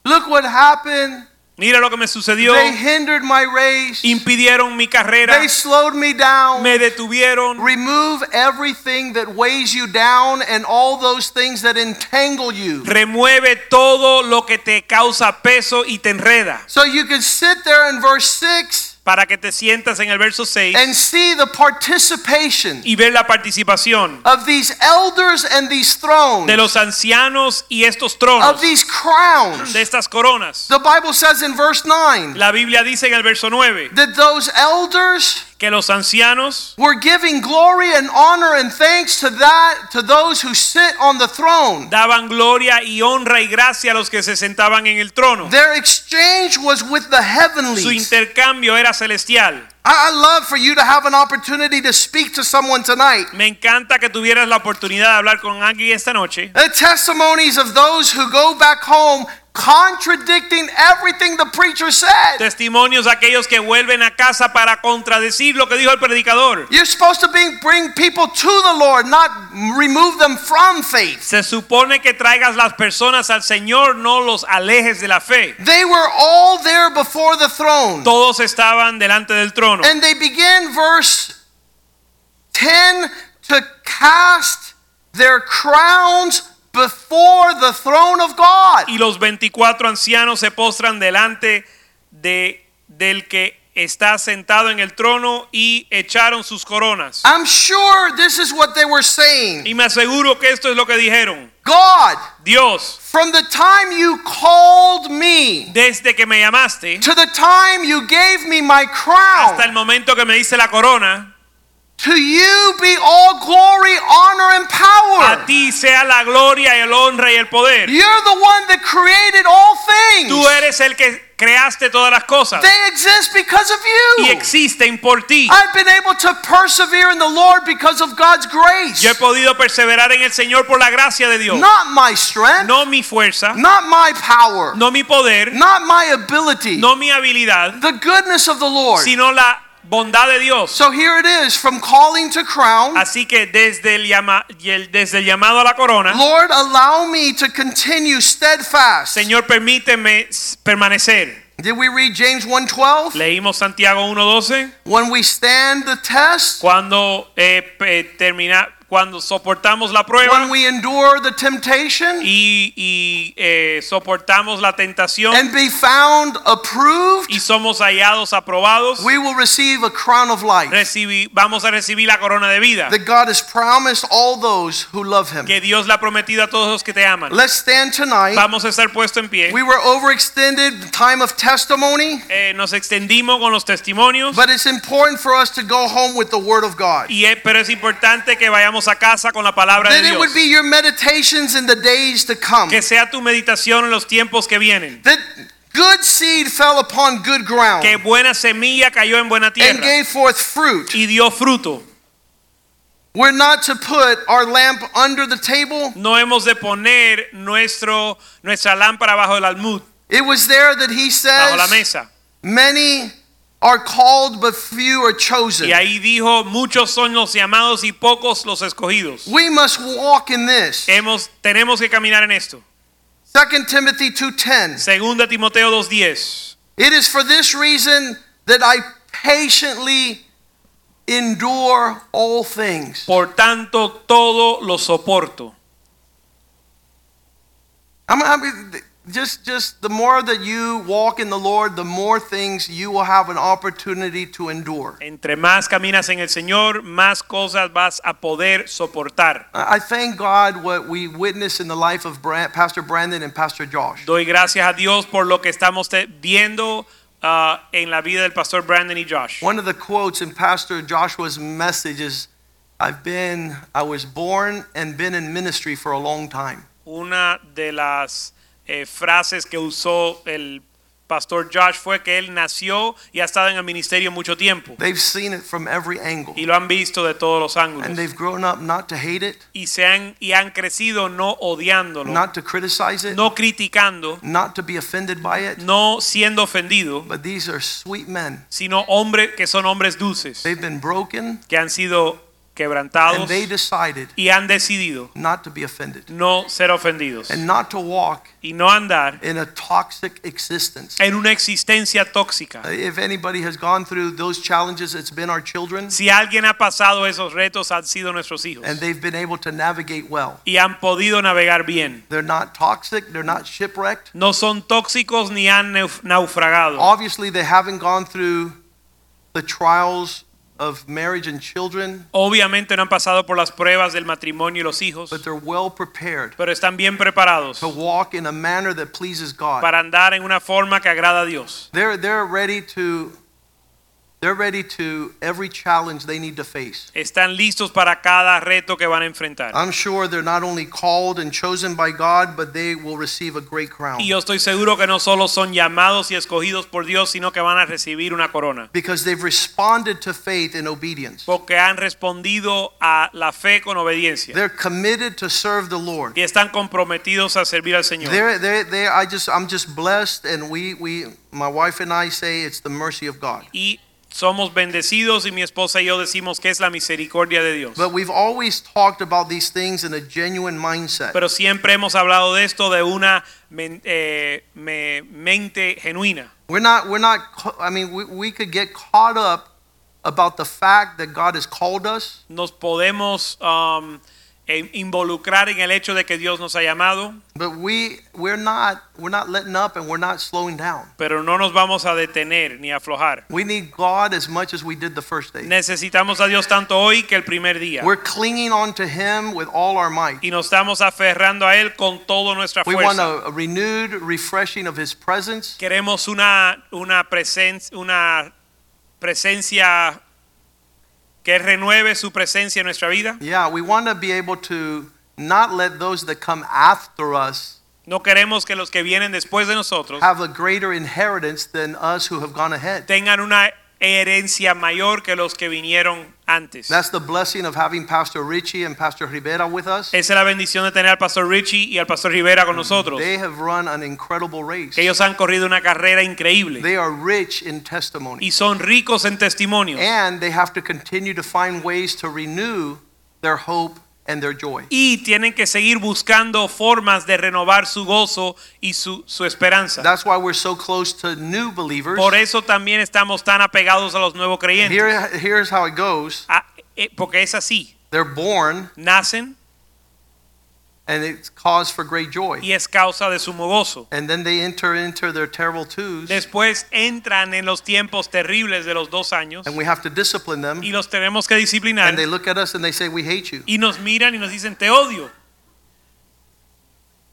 Look what happened. mira lo que me sucedió They hindered my race. impidieron mi carrera They slowed me down. me detuvieron Remove everything that weighs you down and all those things that entangle you. remueve todo lo que te causa peso y te enreda So you can sit there in verse 6 para que te sientas en el verso 6 and see the participation y ver la participación of these elders and these thrones, de los ancianos y estos of tronos these crowns. de estas coronas The Bible says in verse 9 la Biblia dice en el verso 9 that those elders que los ancianos were giving glory and honor and thanks to that to those who sit on the throne. daban gloria y honra y gracia a los que se sentaban en el trono Their exchange was with the heavenly. su intercambio era celestial I love for you to have an opportunity to speak to someone tonight. me encanta que tuvieras la oportunidad de hablar con alguien esta noche The testimonies of those who go back home contradicting everything the preacher said. testimonios aquellos que vuelven a casa para contradecir lo que dijo el predicador You're supposed to be, bring people to the Lord, not remove them from faith. Se supone que traigas las personas al Señor, no los alejes de la fe. They were all there before the throne. Todos estaban delante del trono. And they begin verse 10 to cast their crowns before the throne of God. Y los 24 ancianos se postran delante de, del que está sentado en el trono y echaron sus coronas. I'm sure this is what they were saying. Y me aseguro que esto es lo que dijeron. God, Dios, from the time you called me desde que me llamaste to the time you gave me my crown, hasta el momento que me diste la corona, to you be all glory, honor, and power. a ti sea la gloria el honra y el poder. You're the one that created all things. Tú eres el que creaste todas las cosas They exist because of y you. existen por ti. I've been able to persevere in the Lord because of God's grace. Yo he podido perseverar en el Señor por la gracia de Dios. Not my strength, No mi fuerza, not my power, no mi poder, not my ability. no mi habilidad, The goodness of the Lord. sino la bondad de Dios. So here it is from calling to crown. Así que desde el, llama- y el- desde el llamado a la corona, Lord, allow me to continue steadfast. Señor, permíteme permanecer. Did we read James 1:12? Leímos Santiago 1.12. When we stand the test, Cuando eh, termina, cuando soportamos la prueba when we endure the temptation y, y, eh, soportamos la tentación and be found approved, y somos hallados aprobados, we will receive a crown of life recibi- vamos a recibir la corona de vida that God has promised all those who love him. que Dios le ha prometido a todos los que te aman. Let's stand tonight. Vamos a estar puesto en pie. We were overextended time of testimony, Eh, nos extendimos con los testimonios, but it's important for us to go home with the word of God. y, pero es importante que vayamos a casa con la palabra de it Dios. would be your meditations in the days to come. Que sea tu meditación en los tiempos que vienen. That good seed fell upon good ground Que buena semilla cayó en buena tierra. and gave forth fruit. y dio fruto. We're not to put our lamp under the table. No hemos de poner nuestro, nuestra lámpara bajo el almud, It was there that he bajo la mesa. Many are called, but few are chosen. Y ahí dijo, muchos son los llamados y pocos los escogidos. We must walk in this. Hemos, tenemos que caminar en esto. 2 Timothy 2:10. Segunda Timoteo 2.10. It is for this reason that I patiently endure all things. Por tanto, todo lo soporto. I'm, I mean, just, just the more that you walk in the Lord, the more things you will have an opportunity to endure. Entre más caminas en el Señor, más cosas vas a poder soportar. I thank God what we witnessed in the life of Brand, Pastor Brandon and Pastor Josh. Doy gracias a Dios por lo que estamos viendo ah, en la vida del pastor Brandon y Josh. One of the quotes in Pastor Joshua's message is, I've been, I was born and been in ministry for a long time. Una de las eh, frases que usó el pastor Josh fue que él nació y ha estado en el ministerio mucho tiempo They've seen it from every angle. y lo han visto de todos los And ángulos they've grown up not to hate it, y se han y han crecido no odiándolo, not to criticize it, no criticando, not to be offended by it. no siendo ofendido, But these are sweet men. sino hombres que son hombres dulces, They've been broken que han sido quebrantados and they decided y han decidido not to be offended no ser ofendidos and not to walk y no andar in a toxic existence. en una existencia tóxica. Uh, if anybody has gone through those challenges, it's been our children, Si alguien ha pasado esos retos, han sido nuestros hijos and they've been able to navigate well. y han podido navegar bien. They're not toxic, they're not shipwrecked. No son tóxicos ni han nauf- naufragado. Obviously, they haven't gone through the trials of marriage and children, Obviamente no han pasado por las pruebas del matrimonio y los hijos, but they're well prepared pero están bien preparados to walk in a manner that pleases God. para andar en una forma que agrada a Dios. They're, they're ready to they're ready to every challenge they need to face. Están listos para cada reto que van a enfrentar. I'm sure they're not only called and chosen by God, but they will receive a great crown. Y yo estoy seguro que no solo son llamados y escogidos por Dios, sino que van a recibir una corona. Because they've responded to faith in obedience. Porque han respondido a la fe con obediencia. They're committed to serve the Lord. Y están comprometidos a servir al Señor. They're, they're, they I just, I'm just blessed, and we, we, my wife and I say it's the mercy of God. Y somos bendecidos y mi esposa y yo decimos que es la misericordia de Dios. But we've always talked about these things in a genuine mindset. Pero siempre hemos hablado de esto de una eh, me- mente genuina. We're not, we're not, I mean, we, we could get caught up about the fact that God has called us, Nos podemos um, involucrar en el hecho de que Dios nos ha llamado, But we we're not we're not letting up and we're not slowing down. pero no nos vamos a detener ni a aflojar. We need God as much as we did the first day. Necesitamos a Dios tanto hoy que el primer día. We're clinging on to him with all our might. Y nos estamos aferrando a Él con toda nuestra We want fuerza. a, a renewed refreshing of his presence. Queremos una, una, presen- una presencia que renueve su presencia en nuestra vida. Yeah, we want to be able to not let those that come after us No queremos que los que vienen después de nosotros have a greater inheritance than us who have gone ahead. tengan una herencia mayor que los que vinieron antes. That's the blessing of having Pastor Richie and Pastor Rivera with us. Esa es la bendición de tener al pastor Richie y al pastor Rivera con nosotros. They have run an incredible race. Que ellos han corrido una carrera increíble They are rich in testimony. y son ricos en testimonios. And they have to continue to find ways to renew their hope and their joy. Y tienen que seguir buscando formas de renovar su gozo y su, su esperanza. That's why we're so close to new believers. Por eso también estamos tan apegados a los nuevos creyentes. Here, here's how it goes. Ah, eh, porque es así. They're born Nacen and it's cause for great joy. y es causa de sumo gozo. And then they enter into their terrible twos Después entran en los tiempos terribles de los dos años and we have to discipline them. y los tenemos que disciplinar. And they look at us and they say, We hate you. Y nos miran y nos dicen, te odio.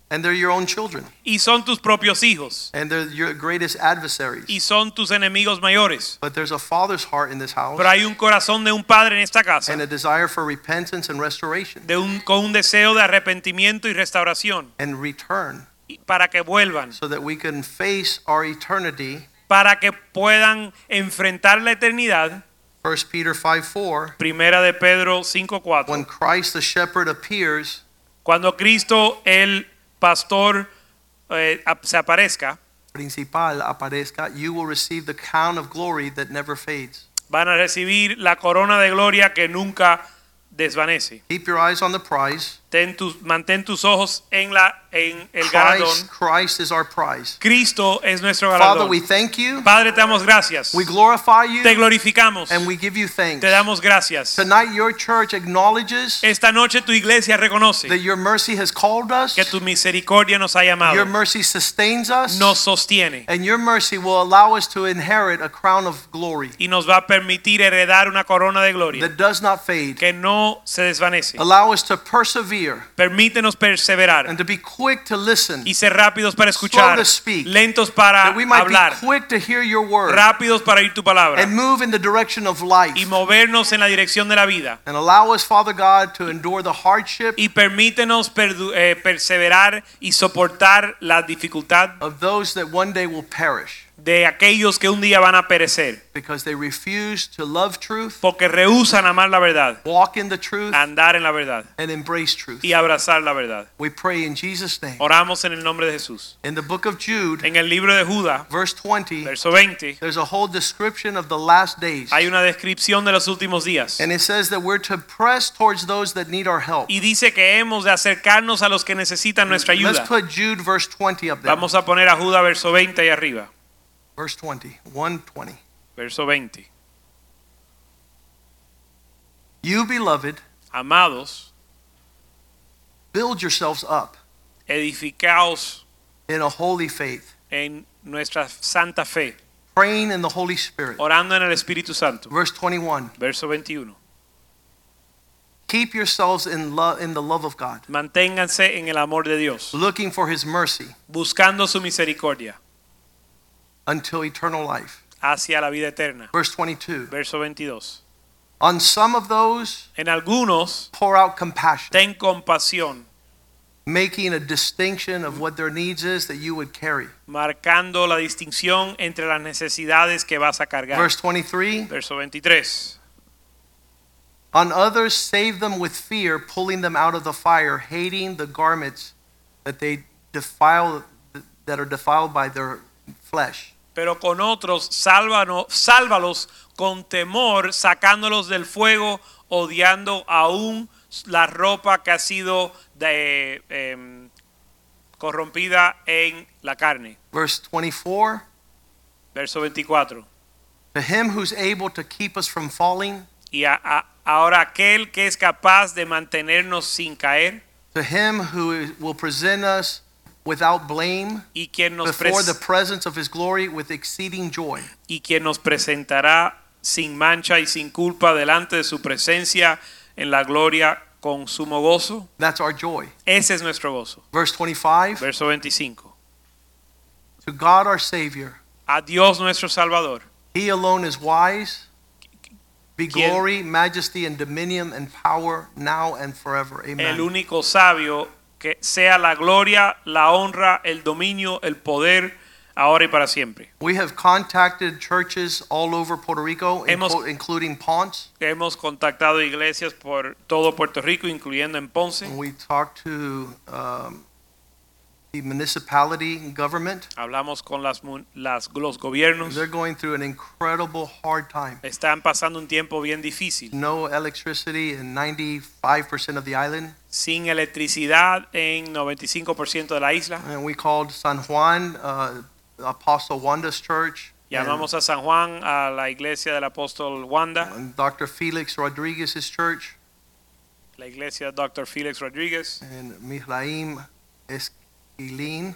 And they're your own children. Y son tus propios hijos. And they're your greatest adversaries. Y son tus enemigos mayores. But there's a father's heart in this house Pero hay un corazón de un padre en esta casa. and a desire for repentance and restoration De un, con un deseo de arrepentimiento y restauración. and return y- Para que vuelvan. so that we can face our eternity. Para que puedan enfrentar la eternidad. 1 Peter 5 4. Primera de Pedro 5.4. When Christ the shepherd appears, Cuando Cristo el pastor eh, se aparezca, principal aparezca, you will receive the crown of glory that never fades. van a recibir la corona de gloria que nunca desvanece. Keep your eyes on the prize. Ten tus- mantén tus ojos en, la, en el galardón. Christ, Christ is our prize. Cristo es nuestro galardón. Father, we thank you. Padre, te damos gracias. We glorify you Te glorificamos. and we give you thanks. Te damos gracias. Tonight, your church acknowledges Esta noche tu iglesia reconoce that your mercy has called us, que tu misericordia nos ha llamado, your mercy sustains us, nos sostiene and your mercy will allow us to inherit a crown of glory y nos va a permitir heredar una corona de gloria that does not fade. que no se desvanece. Allow us to persevere Permítenos perseverar and to be quick to listen, y ser rápidos para escuchar, Slow to speak. lentos para that we might hablar, be quick to hear your word rápidos para oír tu palabra and move in the direction of life. y movernos en la dirección de la vida. And allow us, Father God, to endure the hardship Y permítenos eh, perseverar y soportar la dificultad of those that one day will perish de aquellos que un día van a perecer because they refuse to love truth, porque rehusan amar la verdad, walk in the truth, andar en la verdad and embrace truth. y abrazar la verdad. We pray in Jesus' name. Oramos en el nombre de Jesús. In the book of Jude, En el libro de Judá, verse 20, verso 20, there's a whole description of the last days. hay una descripción de los últimos días. And it says that we're to press towards those that need our help. Y dice que hemos de acercarnos a los que necesitan nuestra Let's put Jude verse 20 up there. Vamos a poner a Judá verso 20 ahí arriba. Verse 20, 120. Verso 20. You, beloved, Amados, build yourselves up edificaos in a holy faith, en nuestra santa fe, praying in the Holy Spirit. orando en el Espíritu Santo. Verse 21. Verso 21. Keep yourselves in love in the love of God, Manténganse en el amor de Dios, looking for his mercy buscando su misericordia until eternal life. hacia la vida eterna. Verse 22. Verso 22. On some of those, En algunos, pour out compassion, ten compasión, making a distinction of what their needs is that you would carry. marcando la distinción entre las necesidades que vas a cargar. Verse 23. Verso 23. On others, save them with fear, pulling them out of the fire, hating the garments that they defile, that are defiled by their flesh. Pero con otros, sálvanos, sálvalos con temor, sacándolos del fuego, odiando aún la ropa que ha sido de, em, corrompida en la carne. Verse 24. Verso 24. To him who's able to keep us from falling Y a, a- Ahora aquel que es capaz de mantenernos sin caer To him who will present us without blame y quien nos, before the presence of his glory with exceeding joy. y quien nos presentará sin mancha y sin culpa delante de su presencia en la gloria con sumo gozo. That's our joy. Ese es nuestro gozo. Verse 25 Verso 25. To God our Savior, A Dios nuestro Salvador, he alone is wise. Be glory, majesty, and dominion and power now and forever. el Amen. único sabio, que sea la gloria, la honra, el dominio, el poder, ahora y para siempre. We have contacted churches all over Puerto Rico, Hemos- inclu- including Ponce. Hemos contactado iglesias por todo Puerto Rico, incluyendo en Ponce. And we talked to um, the municipality government. Hablamos con las, mun- las- los gobiernos. They're going through an incredible hard time. Están pasando un tiempo bien difícil. No electricity in 95% of the island. Sin electricidad en 95% de la isla. And we called San Juan, uh, Apostle Wanda's church. Llamamos a San Juan, a la iglesia del apóstol Wanda, and Dr. Felix Rodriguez's church la iglesia de Dr. Felix Rodríguez. and Mizraim Esquilin.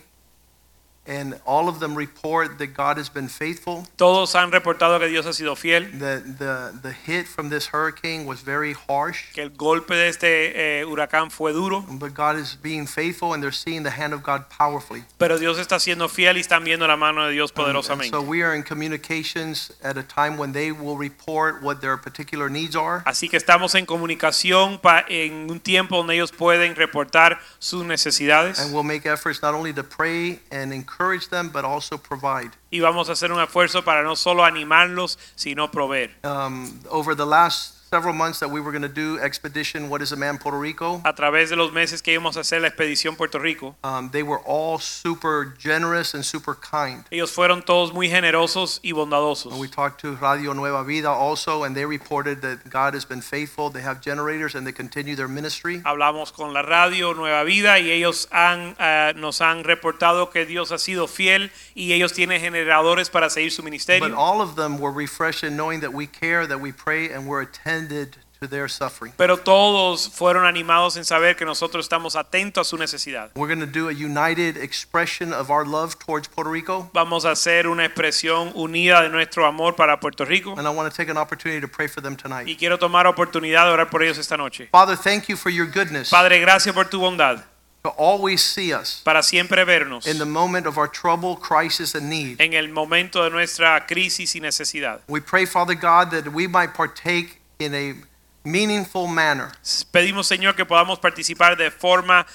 And all of them report that God has been faithful. Todos han reportado que Dios ha sido fiel, The, the, the hit from this hurricane was very harsh, que el golpe de este eh, huracán fue duro, but God is being faithful and they're seeing the hand of God powerfully. pero Dios está siendo fiel y están viendo la mano de Dios poderosamente. so we are in communications at a time when they will report what their particular needs are. Así que estamos en comunicación pa- en un tiempo donde ellos pueden reportar sus necesidades And we'll make efforts not only to pray and encourage them, but also provide. y vamos a hacer un esfuerzo para no solo animarlos, sino proveer. Um, over the last several months that we were going to do Expedition What is a Man Puerto Rico, A través de los meses que íbamos a hacer la expedición Puerto Rico, um, they were all super generous and super kind. ellos fueron todos muy generosos y bondadosos. And we talked to Radio Nueva Vida also, and they reported that God has been faithful. They have generators and they continue their ministry. Hablamos con la radio Nueva Vida y ellos han, eh, nos han reportado que Dios ha sido fiel y ellos tienen generadores para seguir su ministerio. But all of them were refreshed in knowing that we care, that we pray, and we're attended to their suffering. Pero todos fueron animados en saber que nosotros estamos atentos a su necesidad. We're going to do a united expression of our love towards Puerto Rico. Vamos a hacer una expresión unida de nuestro amor para Puerto Rico And I want to take an opportunity to pray for them tonight. y quiero tomar oportunidad de orar por ellos esta noche. Father, thank you for your goodness Padre, gracias por tu bondad to always see us para siempre vernos in the moment of our trouble, crisis, and need. en el momento de nuestra crisis y necesidad. We pray, Father God, that we might partake in a meaningful manner Pedimos, Señor, que podamos participar de forma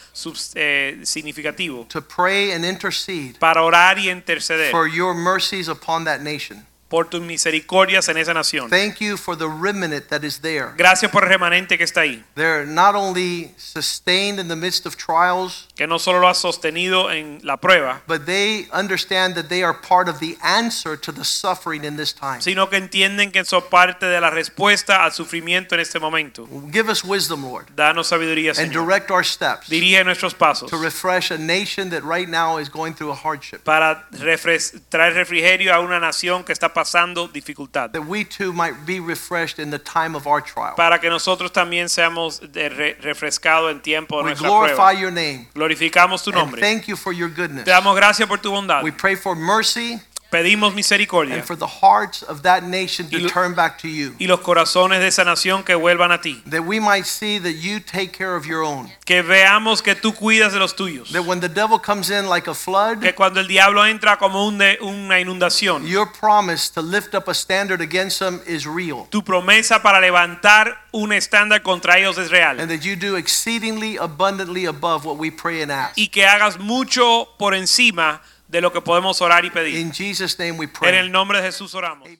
eh, significativa to pray and intercede para orar y interceder for your mercies upon that nation. Por tus misericordias en esa nación. Thank you for the remnant that is there. Gracias por el remanente que está ahí, They're not only sustained in the midst of trials, que no solo lo has sostenido en la prueba, but they understand that they are part of the answer to the suffering in this time. sino que entienden que son parte de la respuesta al sufrimiento en este momento. Give us wisdom, Lord, Danos sabiduría, and direct our steps Dirige nuestros pasos to refresh a nation that right now is going through a hardship. para traer refrigerio a una nación que está pasando dificultad. That we too might be refreshed in the time of our trial. Para que nosotros también seamos re- refrescados en tiempo de We nuestra glorify prueba. your name Glorificamos tu and nombre. thank you for your goodness. Te damos gracias por tu bondad. We pray for mercy Pedimos misericordia and for the hearts of that nation to turn back to you. y los corazones de esa nación que vuelvan a ti. That we might see that you take care of your own. Que veamos que tú cuidas de los tuyos. That when the devil comes in like a flood, Que cuando el diablo entra como un de- una inundación, your promise to lift up a standard against them is real. tu promesa para levantar un estándar contra ellos es real. And that you do exceedingly abundantly above what we pray and ask. Y que hagas mucho por encima de lo que podemos orar y pedir. En el nombre de Jesús oramos.